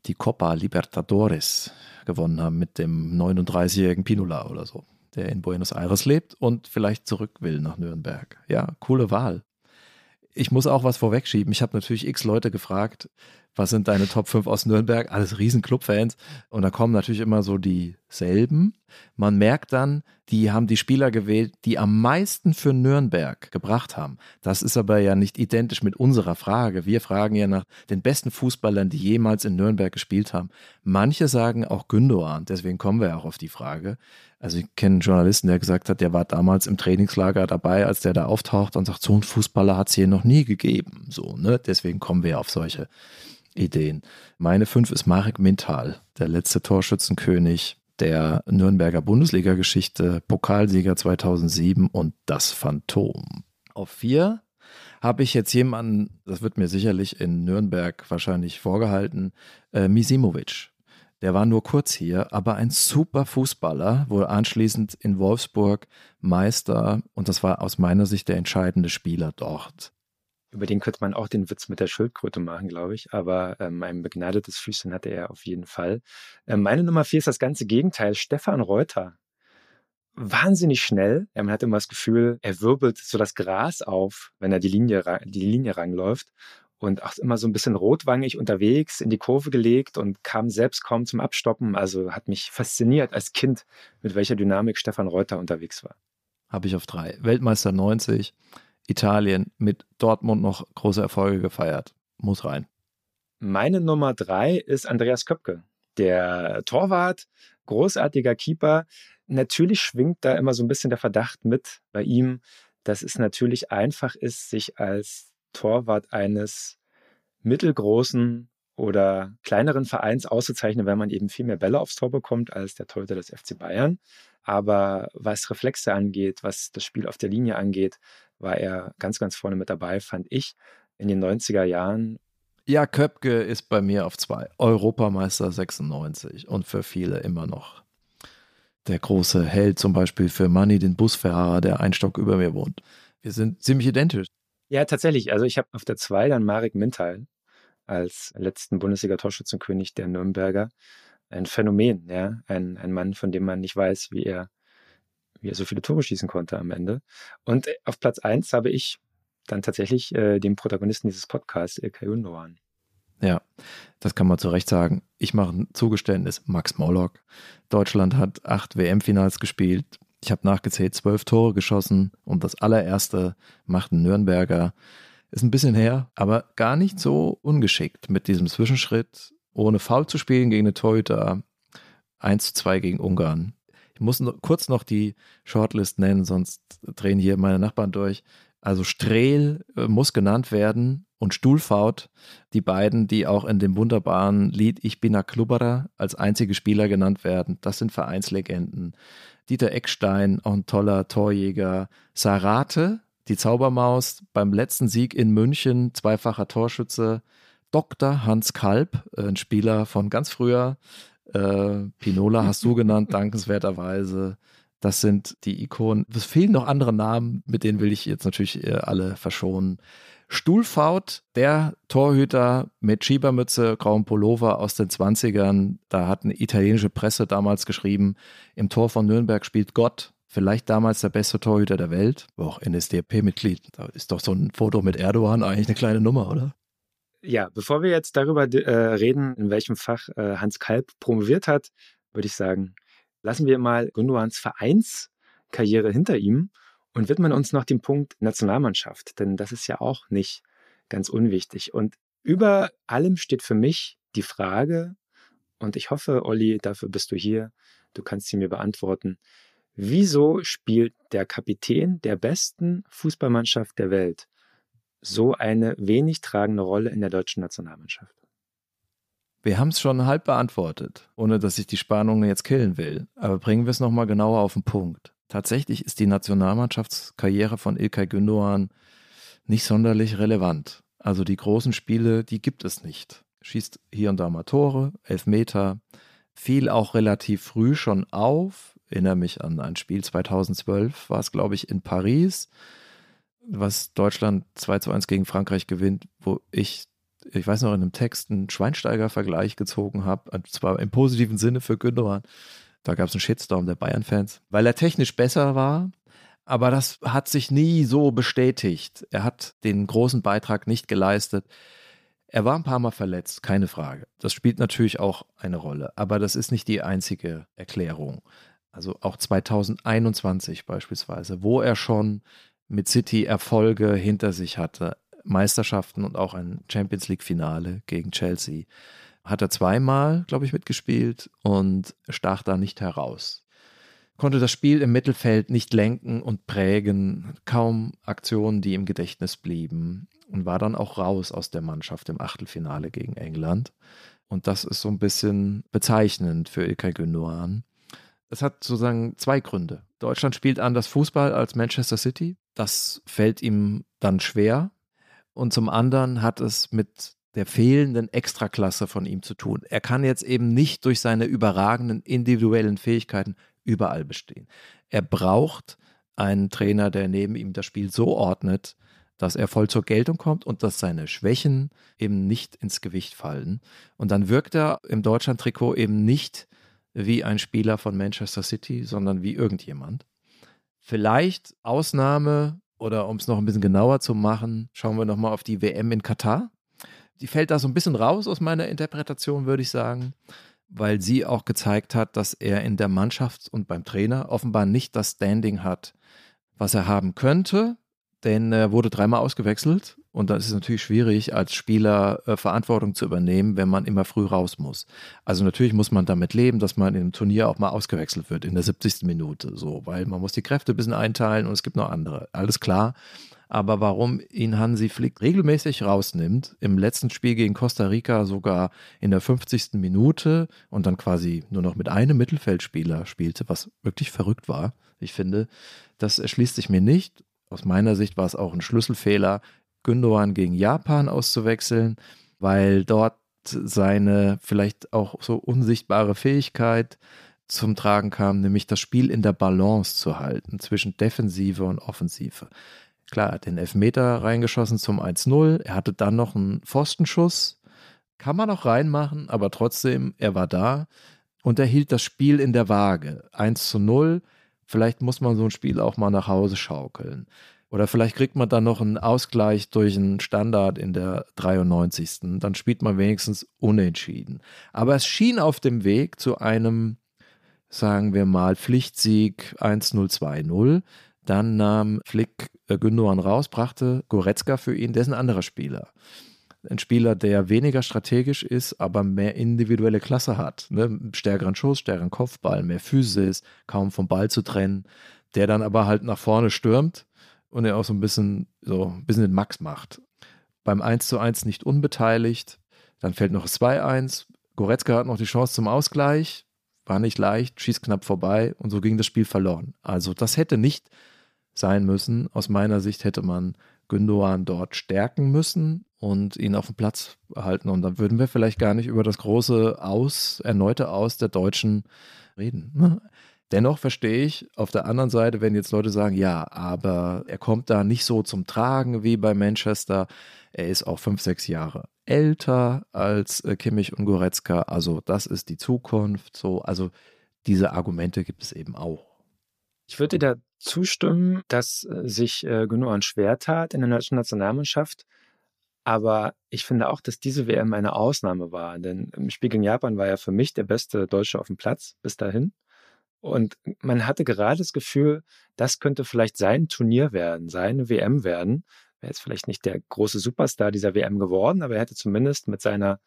die Copa Libertadores gewonnen haben mit dem 39-jährigen Pinola oder so, der in Buenos Aires lebt und vielleicht zurück will nach Nürnberg. Ja, coole Wahl. Ich muss auch was vorwegschieben. Ich habe natürlich x Leute gefragt, was sind deine Top 5 aus Nürnberg? Alles riesen Clubfans. Und da kommen natürlich immer so dieselben. Man merkt dann, die haben die Spieler gewählt, die am meisten für Nürnberg gebracht haben. Das ist aber ja nicht identisch mit unserer Frage. Wir fragen ja nach den besten Fußballern, die jemals in Nürnberg gespielt haben. Manche sagen auch Gündogan, deswegen kommen wir ja auch auf die Frage. Also ich kenne einen Journalisten, der gesagt hat, der war damals im Trainingslager dabei, als der da auftaucht und sagt, so ein Fußballer hat es hier noch nie gegeben. So, ne? Deswegen kommen wir auf solche Ideen. Meine fünf ist Marek Mintal, der letzte Torschützenkönig der Nürnberger Bundesliga-Geschichte, Pokalsieger 2007 und das Phantom. Auf vier habe ich jetzt jemanden, das wird mir sicherlich in Nürnberg wahrscheinlich vorgehalten, äh, Misimovic. Der war nur kurz hier, aber ein super Fußballer, wurde anschließend in Wolfsburg Meister und das war aus meiner Sicht der entscheidende Spieler dort. Über den könnte man auch den Witz mit der Schildkröte machen, glaube ich. Aber ähm, ein begnadetes Füßchen hatte er auf jeden Fall. Ähm, meine Nummer vier ist das ganze Gegenteil. Stefan Reuter. Wahnsinnig schnell. Ja, man hat immer das Gefühl, er wirbelt so das Gras auf, wenn er die Linie, die Linie rangläuft. Und auch immer so ein bisschen rotwangig unterwegs, in die Kurve gelegt und kam selbst kaum zum Abstoppen. Also hat mich fasziniert als Kind, mit welcher Dynamik Stefan Reuter unterwegs war. Habe ich auf drei. Weltmeister 90 Italien mit Dortmund noch große Erfolge gefeiert. Muss rein. Meine Nummer drei ist Andreas Köpke. Der Torwart, großartiger Keeper. Natürlich schwingt da immer so ein bisschen der Verdacht mit bei ihm, dass es natürlich einfach ist, sich als Torwart eines mittelgroßen oder kleineren Vereins auszuzeichnen, weil man eben viel mehr Bälle aufs Tor bekommt als der Torhüter des FC Bayern. Aber was Reflexe angeht, was das Spiel auf der Linie angeht, war er ganz, ganz vorne mit dabei, fand ich, in den 90er Jahren. Ja, Köpke ist bei mir auf zwei. Europameister 96 und für viele immer noch der große Held, zum Beispiel für Manny, den Busfahrer, der ein Stock über mir wohnt. Wir sind ziemlich identisch. Ja, tatsächlich. Also ich habe auf der zwei dann Marek Mintal als letzten Bundesliga-Torschützenkönig der Nürnberger. Ein Phänomen, ja. Ein, ein Mann, von dem man nicht weiß, wie er wie er so viele Tore schießen konnte am Ende. Und äh, auf Platz eins habe ich dann tatsächlich äh, den Protagonisten dieses Podcasts, Ilkay Gündoğan. Ja, das kann man zu Recht sagen. Ich mache ein Zugeständnis. Max Morlock. Deutschland hat acht WM-Finals gespielt. Ich habe nachgezählt, zwölf Tore geschossen und das allererste macht ein Nürnberger. Ist ein bisschen her, aber gar nicht so ungeschickt mit diesem Zwischenschritt, ohne Foul zu spielen gegen eine Torhüter. 1 zu 2 gegen Ungarn muss noch, kurz noch die Shortlist nennen, sonst drehen hier meine Nachbarn durch. Also Strehl äh, muss genannt werden und Stuhlfaut, die beiden, die auch in dem wunderbaren Lied Ich bin a Klubberer als einzige Spieler genannt werden. Das sind Vereinslegenden. Dieter Eckstein, auch ein toller Torjäger. Sarate, die Zaubermaus, beim letzten Sieg in München, zweifacher Torschütze. Dr. Hans Kalb, ein Spieler von ganz früher, äh, Pinola hast du genannt, dankenswerterweise. Das sind die Ikonen. Es fehlen noch andere Namen, mit denen will ich jetzt natürlich äh, alle verschonen. Stuhlfaut, der Torhüter mit Schiebermütze, grauem Pullover aus den 20ern. Da hat eine italienische Presse damals geschrieben, im Tor von Nürnberg spielt Gott. Vielleicht damals der beste Torhüter der Welt, war auch NSDAP-Mitglied. Da ist doch so ein Foto mit Erdogan eigentlich eine kleine Nummer, oder? Ja, bevor wir jetzt darüber äh, reden, in welchem Fach äh, Hans Kalb promoviert hat, würde ich sagen, lassen wir mal Gündoğans Vereinskarriere hinter ihm und widmen uns noch dem Punkt Nationalmannschaft, denn das ist ja auch nicht ganz unwichtig. Und über allem steht für mich die Frage, und ich hoffe, Olli, dafür bist du hier, du kannst sie mir beantworten. Wieso spielt der Kapitän der besten Fußballmannschaft der Welt so eine wenig tragende Rolle in der deutschen Nationalmannschaft? Wir haben es schon halb beantwortet, ohne dass ich die Spannung jetzt killen will. Aber bringen wir es nochmal genauer auf den Punkt. Tatsächlich ist die Nationalmannschaftskarriere von Ilkay Gündoğan nicht sonderlich relevant. Also die großen Spiele, die gibt es nicht. Schießt hier und da mal Tore, Elfmeter, fiel auch relativ früh schon auf. Erinnere mich an ein Spiel 2012, war es glaube ich in Paris was Deutschland 2 zu 1 gegen Frankreich gewinnt, wo ich, ich weiß noch, in einem Text einen Schweinsteiger-Vergleich gezogen habe, und zwar im positiven Sinne für Gündogan. Da gab es einen Shitstorm der Bayern-Fans, weil er technisch besser war, aber das hat sich nie so bestätigt. Er hat den großen Beitrag nicht geleistet. Er war ein paar Mal verletzt, keine Frage. Das spielt natürlich auch eine Rolle, aber das ist nicht die einzige Erklärung. Also auch 2021 beispielsweise, wo er schon mit City Erfolge hinter sich hatte, Meisterschaften und auch ein Champions League Finale gegen Chelsea, hat er zweimal, glaube ich, mitgespielt und stach da nicht heraus. Konnte das Spiel im Mittelfeld nicht lenken und prägen, kaum Aktionen, die im Gedächtnis blieben und war dann auch raus aus der Mannschaft im Achtelfinale gegen England. Und das ist so ein bisschen bezeichnend für Ilkay Gündoğan. Es hat sozusagen zwei Gründe. Deutschland spielt anders Fußball als Manchester City. Das fällt ihm dann schwer. Und zum anderen hat es mit der fehlenden Extraklasse von ihm zu tun. Er kann jetzt eben nicht durch seine überragenden individuellen Fähigkeiten überall bestehen. Er braucht einen Trainer, der neben ihm das Spiel so ordnet, dass er voll zur Geltung kommt und dass seine Schwächen eben nicht ins Gewicht fallen. Und dann wirkt er im Deutschland-Trikot eben nicht wie ein Spieler von Manchester City, sondern wie irgendjemand. Vielleicht Ausnahme oder um es noch ein bisschen genauer zu machen, schauen wir nochmal auf die WM in Katar. Die fällt da so ein bisschen raus aus meiner Interpretation, würde ich sagen, weil sie auch gezeigt hat, dass er in der Mannschaft und beim Trainer offenbar nicht das Standing hat, was er haben könnte denn er wurde dreimal ausgewechselt und da ist es natürlich schwierig, als Spieler äh, Verantwortung zu übernehmen, wenn man immer früh raus muss. Also natürlich muss man damit leben, dass man einem Turnier auch mal ausgewechselt wird in der 70. Minute, so, weil man muss die Kräfte ein bisschen einteilen und es gibt noch andere. Alles klar. Aber warum ihn Hansi Flick regelmäßig rausnimmt, im letzten Spiel gegen Costa Rica sogar in der 50. Minute und dann quasi nur noch mit einem Mittelfeldspieler spielte, was wirklich verrückt war, ich finde, das erschließt sich mir nicht aus meiner Sicht war es auch ein Schlüsselfehler, Gündogan gegen Japan auszuwechseln, weil dort seine vielleicht auch so unsichtbare Fähigkeit zum Tragen kam, nämlich das Spiel in der Balance zu halten zwischen Defensive und Offensive. Klar, er hat den Elfmeter reingeschossen zum 1-0. Er hatte dann noch einen Pfostenschuss. Kann man auch reinmachen, aber trotzdem, er war da und er hielt das Spiel in der Waage. 1 zu 0. Vielleicht muss man so ein Spiel auch mal nach Hause schaukeln. Oder vielleicht kriegt man dann noch einen Ausgleich durch einen Standard in der 93. Dann spielt man wenigstens unentschieden. Aber es schien auf dem Weg zu einem, sagen wir mal, Pflichtsieg 1-0-2-0. Dann nahm Flick äh, Gündogan raus, brachte Goretzka für ihn, der ist ein anderer Spieler ein Spieler, der weniger strategisch ist, aber mehr individuelle Klasse hat. Ne? Stärkeren Schuss, stärkeren Kopfball, mehr Physis, kaum vom Ball zu trennen, der dann aber halt nach vorne stürmt und er auch so ein bisschen, so ein bisschen den Max macht. Beim 1 zu 1 nicht unbeteiligt, dann fällt noch 2-1. Goretzka hat noch die Chance zum Ausgleich, war nicht leicht, schießt knapp vorbei und so ging das Spiel verloren. Also das hätte nicht sein müssen. Aus meiner Sicht hätte man Gündogan dort stärken müssen und ihn auf dem Platz halten. Und dann würden wir vielleicht gar nicht über das große Aus, erneute Aus der Deutschen reden. Dennoch verstehe ich auf der anderen Seite, wenn jetzt Leute sagen, ja, aber er kommt da nicht so zum Tragen wie bei Manchester. Er ist auch fünf, sechs Jahre älter als äh, Kimmich und Goretzka. Also das ist die Zukunft. So, also diese Argumente gibt es eben auch. Ich würde da zustimmen, dass äh, sich äh, Gündogan schwer tat in der deutschen Nationalmannschaft. Aber ich finde auch, dass diese WM eine Ausnahme war. Denn im Spiel gegen Japan war er für mich der beste Deutsche auf dem Platz bis dahin. Und man hatte gerade das Gefühl, das könnte vielleicht sein Turnier werden, seine WM werden. Er ist vielleicht nicht der große Superstar dieser WM geworden, aber er hätte zumindest mit seiner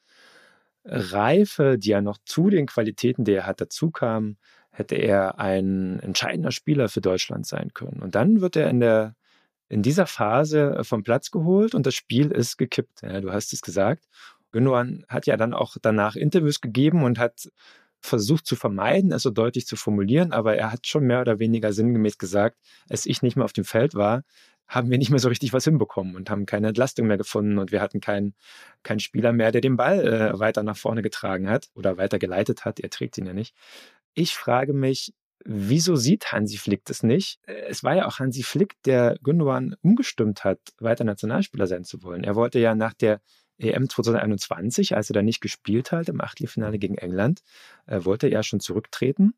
Reife, die ja noch zu den Qualitäten, die er hat, dazu kam, hätte er ein entscheidender Spieler für Deutschland sein können. Und dann wird er in der in dieser Phase vom Platz geholt und das Spiel ist gekippt. Ja, du hast es gesagt. Gündogan hat ja dann auch danach Interviews gegeben und hat versucht zu vermeiden, es so deutlich zu formulieren, aber er hat schon mehr oder weniger sinngemäß gesagt, als ich nicht mehr auf dem Feld war, haben wir nicht mehr so richtig was hinbekommen und haben keine Entlastung mehr gefunden und wir hatten keinen keinen Spieler mehr, der den Ball äh, weiter nach vorne getragen hat oder weiter geleitet hat. Er trägt ihn ja nicht. Ich frage mich, wieso sieht Hansi Flick das nicht? Es war ja auch Hansi Flick, der Gündogan umgestimmt hat, weiter Nationalspieler sein zu wollen. Er wollte ja nach der EM 2021, als er da nicht gespielt hat im Achtelfinale gegen England, äh, wollte er schon zurücktreten.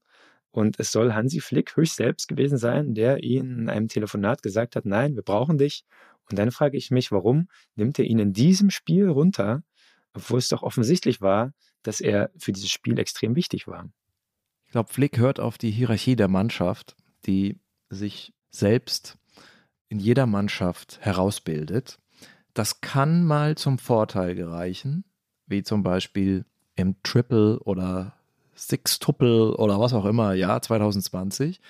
Und es soll Hansi Flick höchst selbst gewesen sein, der ihn in einem Telefonat gesagt hat, nein, wir brauchen dich. Und dann frage ich mich, warum nimmt er ihn in diesem Spiel runter, obwohl es doch offensichtlich war, dass er für dieses Spiel extrem wichtig war. Ich glaube, Flick hört auf die Hierarchie der Mannschaft, die sich selbst in jeder Mannschaft herausbildet. Das kann mal zum Vorteil gereichen, wie zum Beispiel im Triple oder Six-Tuple oder was auch immer, Jahr 2020,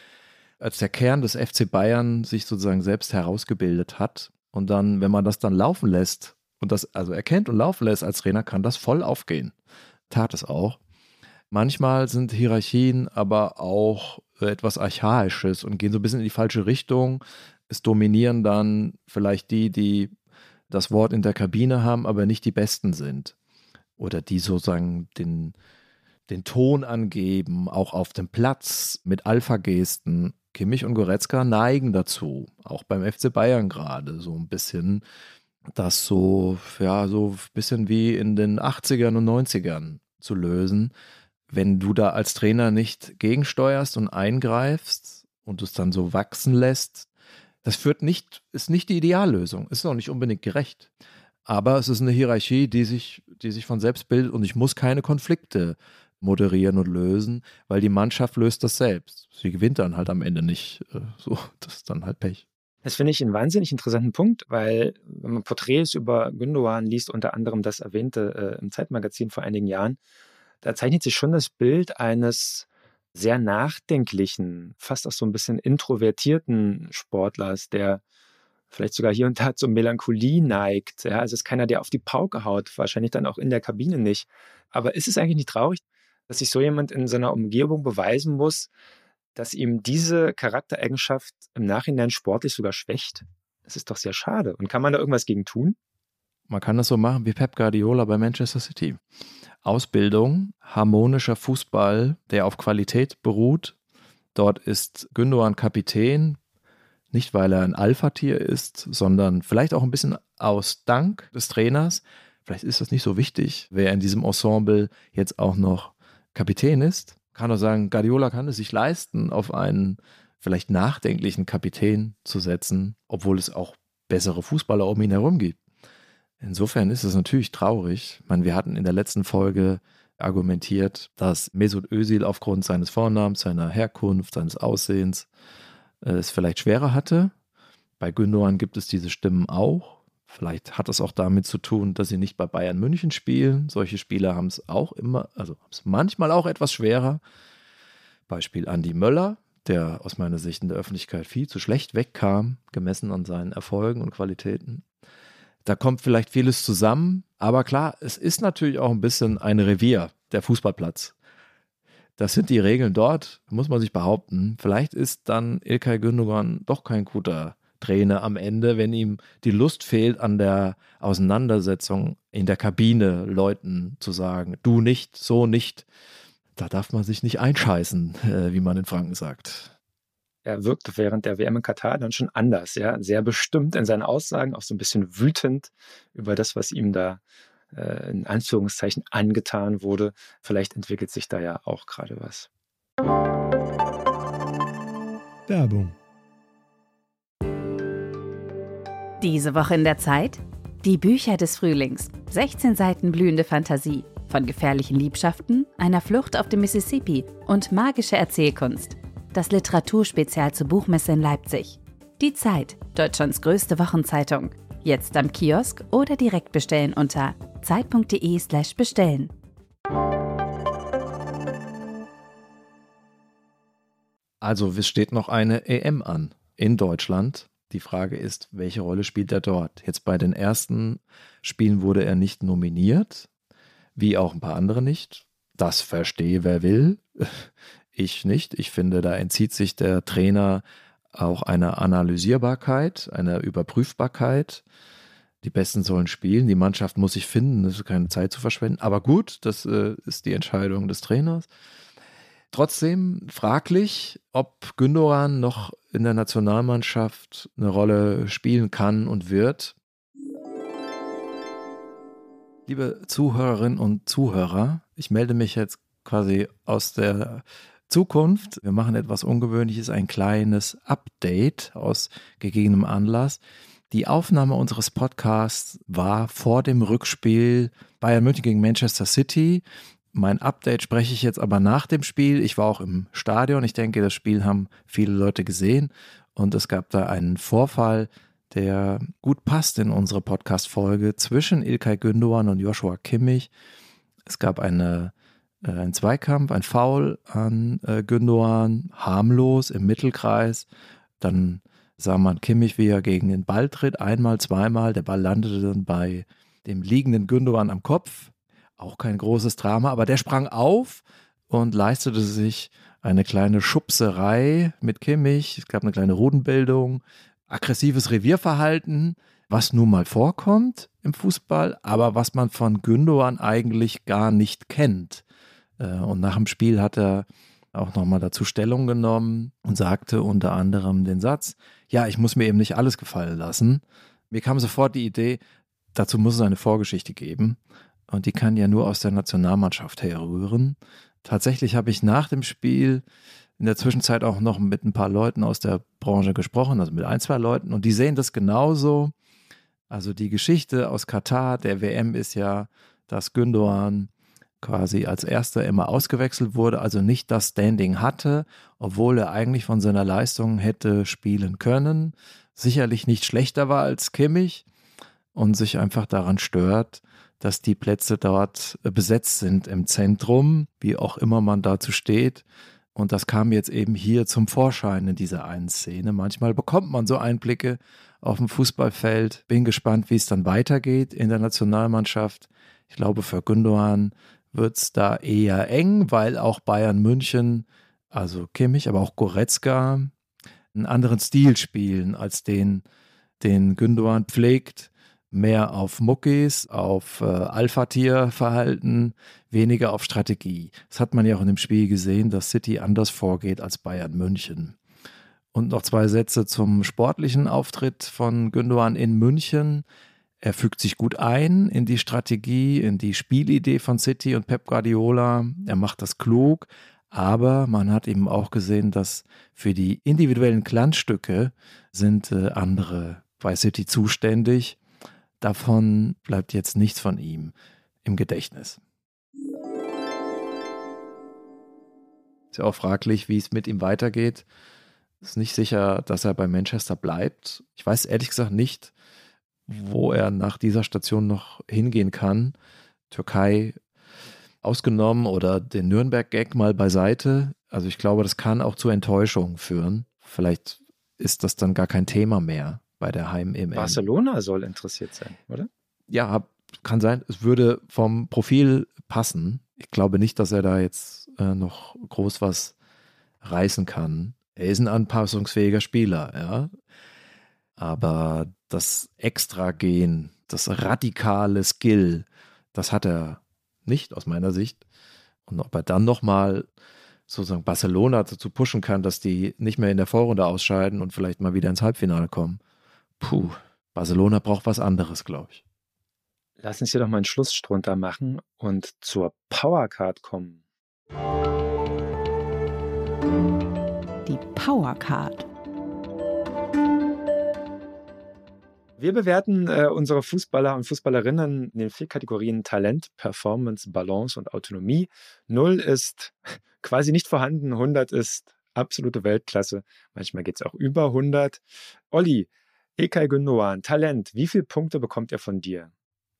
als der Kern des FC Bayern sich sozusagen selbst herausgebildet hat. Und dann, wenn man das dann laufen lässt und das also erkennt und laufen lässt als Trainer, kann das voll aufgehen. Tat es auch. Manchmal sind Hierarchien aber auch etwas Archaisches und gehen so ein bisschen in die falsche Richtung. Es dominieren dann vielleicht die, die das Wort in der Kabine haben, aber nicht die Besten sind. Oder die sozusagen den, den Ton angeben, auch auf dem Platz mit Alpha-Gesten. Kimmich und Goretzka neigen dazu, auch beim FC Bayern gerade, so ein bisschen das so, ja, so ein bisschen wie in den 80ern und 90ern zu lösen. Wenn du da als Trainer nicht gegensteuerst und eingreifst und es dann so wachsen lässt, das führt nicht, ist nicht die Ideallösung, ist auch nicht unbedingt gerecht. Aber es ist eine Hierarchie, die sich, die sich von selbst bildet und ich muss keine Konflikte moderieren und lösen, weil die Mannschaft löst das selbst. Sie gewinnt dann halt am Ende nicht. Äh, so, das ist dann halt Pech. Das finde ich einen wahnsinnig interessanten Punkt, weil wenn man Porträts über Gündogan liest, unter anderem das erwähnte äh, im Zeitmagazin vor einigen Jahren, da zeichnet sich schon das Bild eines sehr nachdenklichen, fast auch so ein bisschen introvertierten Sportlers, der vielleicht sogar hier und da zur Melancholie neigt. Ja, also ist keiner, der auf die Pauke haut, wahrscheinlich dann auch in der Kabine nicht. Aber ist es eigentlich nicht traurig, dass sich so jemand in seiner Umgebung beweisen muss, dass ihm diese Charaktereigenschaft im Nachhinein sportlich sogar schwächt. Das ist doch sehr schade. Und kann man da irgendwas gegen tun? Man kann das so machen wie Pep Guardiola bei Manchester City. Ausbildung, harmonischer Fußball, der auf Qualität beruht. Dort ist Gündogan Kapitän, nicht weil er ein Alpha-Tier ist, sondern vielleicht auch ein bisschen aus Dank des Trainers. Vielleicht ist das nicht so wichtig, wer in diesem Ensemble jetzt auch noch Kapitän ist kann auch sagen, Guardiola kann es sich leisten, auf einen vielleicht nachdenklichen Kapitän zu setzen, obwohl es auch bessere Fußballer um ihn herum gibt. Insofern ist es natürlich traurig. Ich meine, wir hatten in der letzten Folge argumentiert, dass Mesut Özil aufgrund seines Vornamens, seiner Herkunft, seines Aussehens äh, es vielleicht schwerer hatte. Bei Gündogan gibt es diese Stimmen auch. Vielleicht hat es auch damit zu tun, dass sie nicht bei Bayern München spielen. Solche Spieler haben es auch immer, also manchmal auch etwas schwerer. Beispiel Andy Möller, der aus meiner Sicht in der Öffentlichkeit viel zu schlecht wegkam, gemessen an seinen Erfolgen und Qualitäten. Da kommt vielleicht vieles zusammen, aber klar, es ist natürlich auch ein bisschen ein Revier, der Fußballplatz. Das sind die Regeln dort, muss man sich behaupten. Vielleicht ist dann Ilkay Gündogan doch kein guter Trainer am Ende, wenn ihm die Lust fehlt, an der Auseinandersetzung in der Kabine Leuten zu sagen, du nicht, so nicht. Da darf man sich nicht einscheißen, äh, wie man in Franken sagt. Er wirkte während der WM in Katar dann schon anders, ja, sehr bestimmt in seinen Aussagen, auch so ein bisschen wütend über das, was ihm da äh, in Anführungszeichen angetan wurde. Vielleicht entwickelt sich da ja auch gerade was. Werbung Diese Woche in der Zeit? Die Bücher des Frühlings. 16 Seiten blühende Fantasie. Von gefährlichen Liebschaften, einer Flucht auf dem Mississippi und magische Erzählkunst. Das Literaturspezial zur Buchmesse in Leipzig. Die Zeit, Deutschlands größte Wochenzeitung. Jetzt am Kiosk oder direkt bestellen unter zeit.de/slash bestellen. Also, es steht noch eine EM an in Deutschland. Die Frage ist, welche Rolle spielt er dort? Jetzt bei den ersten Spielen wurde er nicht nominiert, wie auch ein paar andere nicht. Das verstehe wer will. Ich nicht. Ich finde, da entzieht sich der Trainer auch einer Analysierbarkeit, einer Überprüfbarkeit. Die Besten sollen spielen, die Mannschaft muss sich finden, es ist keine Zeit zu verschwenden. Aber gut, das äh, ist die Entscheidung des Trainers. Trotzdem fraglich, ob Gündogan noch in der Nationalmannschaft eine Rolle spielen kann und wird. Liebe Zuhörerinnen und Zuhörer, ich melde mich jetzt quasi aus der Zukunft. Wir machen etwas Ungewöhnliches, ein kleines Update aus gegebenem Anlass. Die Aufnahme unseres Podcasts war vor dem Rückspiel Bayern München gegen Manchester City. Mein Update spreche ich jetzt aber nach dem Spiel. Ich war auch im Stadion. Ich denke, das Spiel haben viele Leute gesehen. Und es gab da einen Vorfall, der gut passt in unsere Podcast-Folge zwischen Ilkay Gündogan und Joshua Kimmich. Es gab eine, äh, einen Zweikampf, ein Foul an äh, Gündogan, harmlos im Mittelkreis. Dann sah man Kimmich, wie er gegen den Ball tritt, einmal, zweimal. Der Ball landete dann bei dem liegenden Gündogan am Kopf. Auch kein großes Drama, aber der sprang auf und leistete sich eine kleine Schubserei mit Kimmich. Es gab eine kleine Rudenbildung, aggressives Revierverhalten, was nun mal vorkommt im Fußball, aber was man von Gündogan eigentlich gar nicht kennt. Äh, und nach dem Spiel hat er auch nochmal dazu Stellung genommen und sagte unter anderem den Satz, ja, ich muss mir eben nicht alles gefallen lassen. Mir kam sofort die Idee, dazu muss es eine Vorgeschichte geben. Und die kann ja nur aus der Nationalmannschaft herrühren. Tatsächlich habe ich nach dem Spiel in der Zwischenzeit auch noch mit ein paar Leuten aus der Branche gesprochen, also mit ein, zwei Leuten, und die sehen das genauso. Also die Geschichte aus Katar, der WM ist ja, dass Gündoğan quasi als erster immer ausgewechselt wurde, also nicht das Standing hatte, obwohl er eigentlich von seiner Leistung hätte spielen können, sicherlich nicht schlechter war als Kimmich und sich einfach daran stört, dass die Plätze dort besetzt sind im Zentrum, wie auch immer man dazu steht. Und das kam jetzt eben hier zum Vorschein in dieser einen Szene. Manchmal bekommt man so Einblicke auf dem Fußballfeld. Bin gespannt, wie es dann weitergeht in der Nationalmannschaft. Ich glaube, für Gündogan wird es da eher eng, weil auch Bayern München, also Kimmich, aber auch Goretzka, einen anderen Stil spielen als den, den Gündogan pflegt mehr auf Muckis, auf äh, Alpha-Tier-Verhalten, weniger auf Strategie. Das hat man ja auch in dem Spiel gesehen, dass City anders vorgeht als Bayern München. Und noch zwei Sätze zum sportlichen Auftritt von Gündogan in München. Er fügt sich gut ein in die Strategie, in die Spielidee von City und Pep Guardiola. Er macht das klug, aber man hat eben auch gesehen, dass für die individuellen Glanzstücke sind äh, andere bei City zuständig. Davon bleibt jetzt nichts von ihm im Gedächtnis. Ist ja auch fraglich, wie es mit ihm weitergeht. Ist nicht sicher, dass er bei Manchester bleibt. Ich weiß ehrlich gesagt nicht, wo er nach dieser Station noch hingehen kann. Türkei ausgenommen oder den Nürnberg-Gag mal beiseite. Also ich glaube, das kann auch zu Enttäuschung führen. Vielleicht ist das dann gar kein Thema mehr bei der Heim-EM. Barcelona soll interessiert sein, oder? Ja, kann sein. Es würde vom Profil passen. Ich glaube nicht, dass er da jetzt äh, noch groß was reißen kann. Er ist ein anpassungsfähiger Spieler, ja. Aber das Extra-Gen, das radikale Skill, das hat er nicht aus meiner Sicht. Und ob er dann nochmal sozusagen Barcelona dazu pushen kann, dass die nicht mehr in der Vorrunde ausscheiden und vielleicht mal wieder ins Halbfinale kommen, Puh, Barcelona braucht was anderes, glaube ich. Lass uns hier doch mal einen Schluss drunter machen und zur Powercard kommen. Die Powercard. Wir bewerten äh, unsere Fußballer und Fußballerinnen in den vier Kategorien Talent, Performance, Balance und Autonomie. Null ist quasi nicht vorhanden, 100 ist absolute Weltklasse. Manchmal geht es auch über 100. Olli, Ilkay Gündoğan, Talent, wie viele Punkte bekommt er von dir?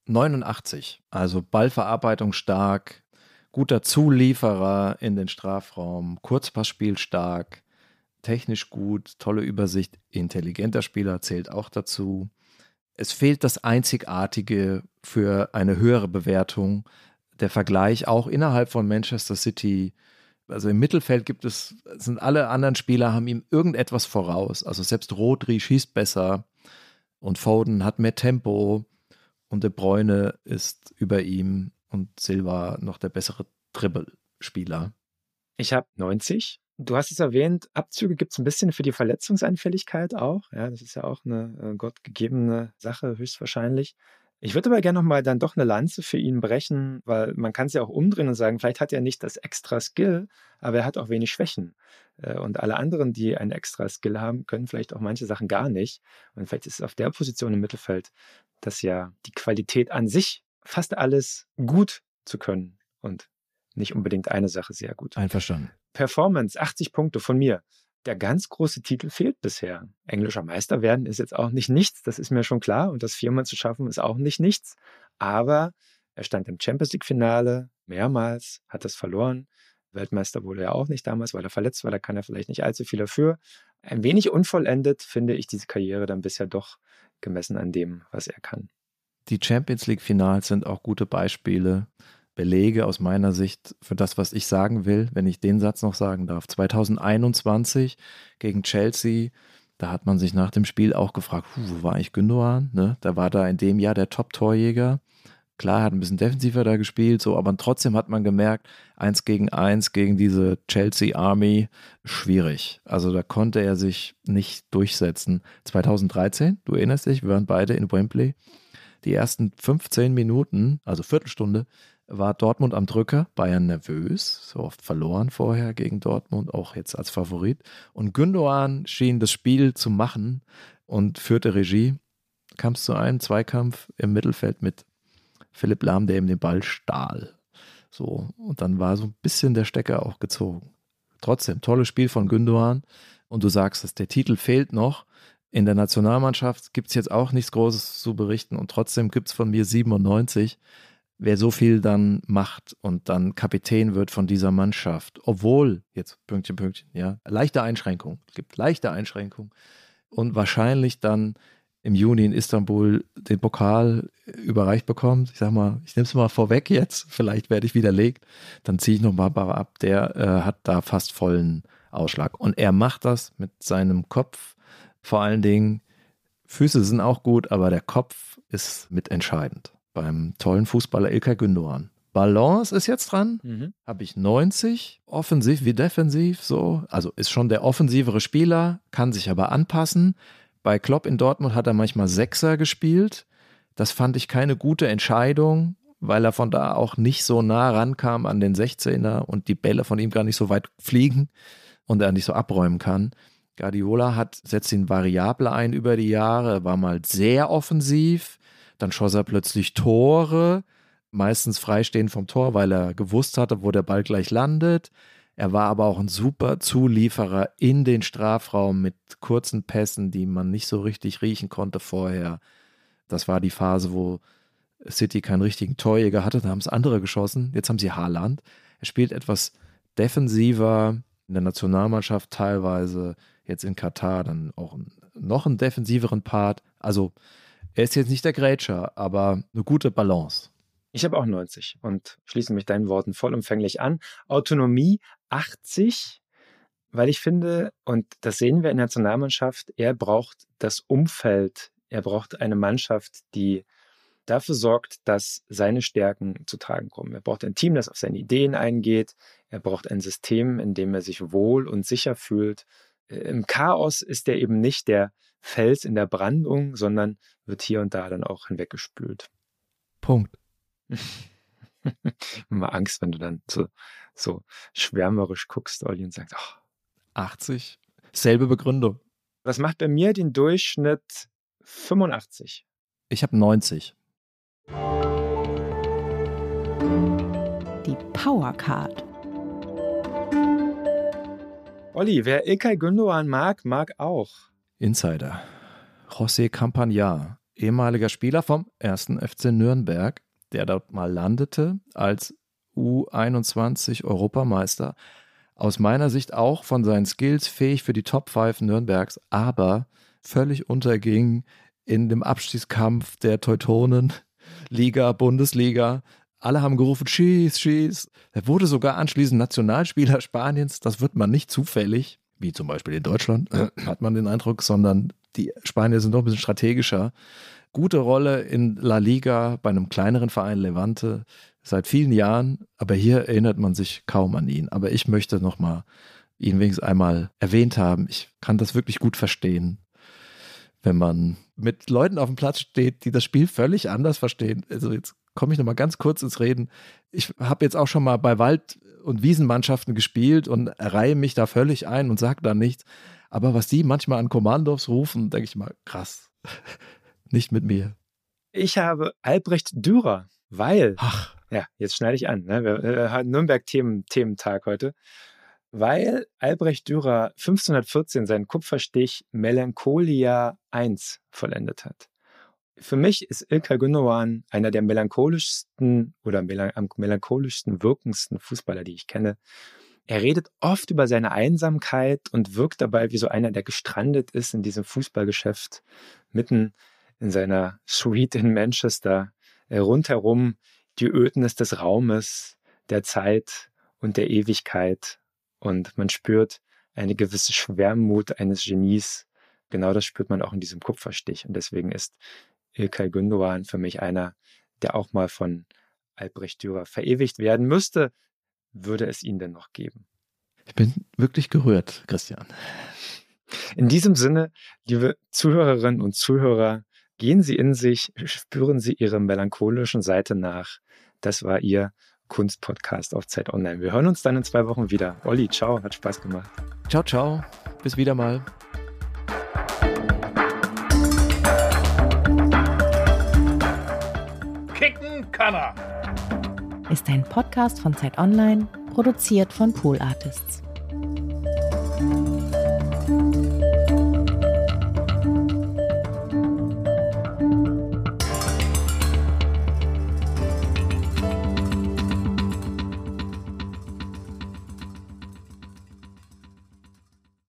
89. Also Ballverarbeitung stark, guter Zulieferer in den Strafraum, Kurzpassspiel stark, technisch gut, tolle Übersicht, intelligenter Spieler zählt auch dazu. Es fehlt das Einzigartige für eine höhere Bewertung. Der Vergleich auch innerhalb von Manchester City also im Mittelfeld gibt es, sind alle anderen Spieler, haben ihm irgendetwas voraus. Also selbst Rodri schießt besser und Foden hat mehr Tempo und De Bruyne ist über ihm und Silva noch der bessere Dribbelspieler. Ich habe 90. Du hast es erwähnt, Abzüge gibt es ein bisschen für die Verletzungsanfälligkeit auch. Ja, das ist ja auch eine äh, gottgegebene Sache, höchstwahrscheinlich. Ich würde aber gerne nochmal dann doch eine Lanze für ihn brechen, weil man kann es ja auch umdrehen und sagen, vielleicht hat er nicht das extra Skill, aber er hat auch wenig Schwächen. Äh, und alle anderen, die einen extra Skill haben, können vielleicht auch manche Sachen gar nicht. Und vielleicht ist es auf der Position im Mittelfeld, dass ja die Qualität an sich fast alles gut zu können und nicht unbedingt eine Sache sehr gut. Einverstanden. Performance, 80 Punkte von mir. Der ganz große Titel fehlt bisher. Englischer Meister werden ist jetzt auch nicht nichts, das ist mir schon klar. Und das viermal zu schaffen ist auch nicht nichts. Aber er stand im Champions League-Finale mehrmals, hat das verloren. Weltmeister wurde er auch nicht damals, weil er verletzt war. Da kann er vielleicht nicht allzu viel dafür. Ein wenig unvollendet finde ich diese Karriere dann bisher doch gemessen an dem, was er kann. Die Champions League-Finals sind auch gute Beispiele, Belege aus meiner Sicht für das, was ich sagen will, wenn ich den Satz noch sagen darf. 2021 gegen Chelsea, da hat man sich nach dem Spiel auch gefragt, wo war eigentlich Gündogan? Ne? Da war da in dem Jahr der Top-Torjäger. Klar, hat ein bisschen defensiver da gespielt, so, aber trotzdem hat man gemerkt, eins gegen eins gegen diese Chelsea Army, schwierig. Also da konnte er sich nicht durchsetzen. 2013, du erinnerst dich, wir waren beide in Wembley. Die ersten 15 Minuten, also Viertelstunde, war Dortmund am Drücker, Bayern nervös, so oft verloren vorher gegen Dortmund, auch jetzt als Favorit. Und Gündogan schien das Spiel zu machen und führte Regie. Kam es zu einem Zweikampf im Mittelfeld mit Philipp Lahm, der ihm den Ball stahl. So, und dann war so ein bisschen der Stecker auch gezogen. Trotzdem, tolles Spiel von Gündogan. Und du sagst es, der Titel fehlt noch. In der Nationalmannschaft gibt es jetzt auch nichts Großes zu berichten und trotzdem gibt es von mir 97. Wer so viel dann macht und dann Kapitän wird von dieser Mannschaft, obwohl, jetzt Pünktchen, Pünktchen, ja, leichte Einschränkung, es gibt leichte Einschränkungen und wahrscheinlich dann im Juni in Istanbul den Pokal überreicht bekommt. Ich sag mal, ich nehme es mal vorweg jetzt, vielleicht werde ich widerlegt, dann ziehe ich noch Barbara ab, der äh, hat da fast vollen Ausschlag. Und er macht das mit seinem Kopf, vor allen Dingen, Füße sind auch gut, aber der Kopf ist mitentscheidend. Beim tollen Fußballer Ilkay Gündoğan. Balance ist jetzt dran. Mhm. Habe ich 90, offensiv wie defensiv, so. Also ist schon der offensivere Spieler, kann sich aber anpassen. Bei Klopp in Dortmund hat er manchmal Sechser gespielt. Das fand ich keine gute Entscheidung, weil er von da auch nicht so nah rankam an den 16er und die Bälle von ihm gar nicht so weit fliegen und er nicht so abräumen kann. Guardiola hat, setzt ihn variabler ein über die Jahre, war mal sehr offensiv, dann schoss er plötzlich Tore, meistens freistehend vom Tor, weil er gewusst hatte, wo der Ball gleich landet. Er war aber auch ein super Zulieferer in den Strafraum mit kurzen Pässen, die man nicht so richtig riechen konnte vorher. Das war die Phase, wo City keinen richtigen Torjäger hatte. Da haben es andere geschossen. Jetzt haben sie Haaland. Er spielt etwas defensiver in der Nationalmannschaft teilweise. Jetzt in Katar dann auch noch einen defensiveren Part. Also er ist jetzt nicht der Grätscher, aber eine gute Balance. Ich habe auch 90 und schließe mich deinen Worten vollumfänglich an. Autonomie 80, weil ich finde, und das sehen wir in der Nationalmannschaft, er braucht das Umfeld, er braucht eine Mannschaft, die dafür sorgt, dass seine Stärken zu tragen kommen. Er braucht ein Team, das auf seine Ideen eingeht. Er braucht ein System, in dem er sich wohl und sicher fühlt. Im Chaos ist er eben nicht der Fels in der Brandung, sondern wird hier und da dann auch hinweggespült. Punkt. Immer Angst, wenn du dann so, so schwärmerisch guckst, Olli, und sagst, oh. 80. Selbe Begründung. Was macht bei mir den Durchschnitt 85? Ich habe 90. Die Powercard. Olli, wer Ilkay Gündoğan mag, mag auch. Insider. José Campagnat, ehemaliger Spieler vom 1. FC Nürnberg, der dort mal landete als U21 Europameister. Aus meiner Sicht auch von seinen Skills fähig für die Top 5 Nürnbergs, aber völlig unterging in dem Abstiegskampf der Teutonen, Liga, Bundesliga. Alle haben gerufen, schieß, schieß. Er wurde sogar anschließend Nationalspieler Spaniens. Das wird man nicht zufällig, wie zum Beispiel in Deutschland, hat man den Eindruck, sondern die Spanier sind doch ein bisschen strategischer gute Rolle in La Liga bei einem kleineren Verein Levante seit vielen Jahren, aber hier erinnert man sich kaum an ihn. Aber ich möchte nochmal ihn wenigstens einmal erwähnt haben. Ich kann das wirklich gut verstehen. Wenn man mit Leuten auf dem Platz steht, die das Spiel völlig anders verstehen. Also jetzt komme ich noch mal ganz kurz ins Reden. Ich habe jetzt auch schon mal bei Wald- und Wiesenmannschaften gespielt und reihe mich da völlig ein und sage da nichts. Aber was die manchmal an Kommandos rufen, denke ich mal, krass. Nicht mit mir. Ich habe Albrecht Dürer, weil. Ach. Ja, jetzt schneide ich an. Ne? Wir, wir haben Nürnberg-Thementag heute. Weil Albrecht Dürer 1514 seinen Kupferstich Melancholia I vollendet hat. Für mich ist Ilkay Gündogan einer der melancholischsten oder am melancholischsten wirkendsten Fußballer, die ich kenne. Er redet oft über seine Einsamkeit und wirkt dabei wie so einer, der gestrandet ist in diesem Fußballgeschäft, mitten in seiner Suite in Manchester, äh, rundherum die Ödnis des Raumes, der Zeit und der Ewigkeit. Und man spürt eine gewisse Schwermut eines Genies. Genau das spürt man auch in diesem Kupferstich. Und deswegen ist Ilkay Gündogan für mich einer, der auch mal von Albrecht Dürer verewigt werden müsste, würde es ihn denn noch geben. Ich bin wirklich gerührt, Christian. In diesem Sinne, liebe Zuhörerinnen und Zuhörer, gehen Sie in sich, spüren Sie Ihre melancholischen Seite nach. Das war Ihr Kunstpodcast auf Zeit Online. Wir hören uns dann in zwei Wochen wieder. Olli, ciao, hat Spaß gemacht. Ciao, ciao. Bis wieder mal. Kicken kann er. Ist ein Podcast von Zeit Online, produziert von Pool Artists.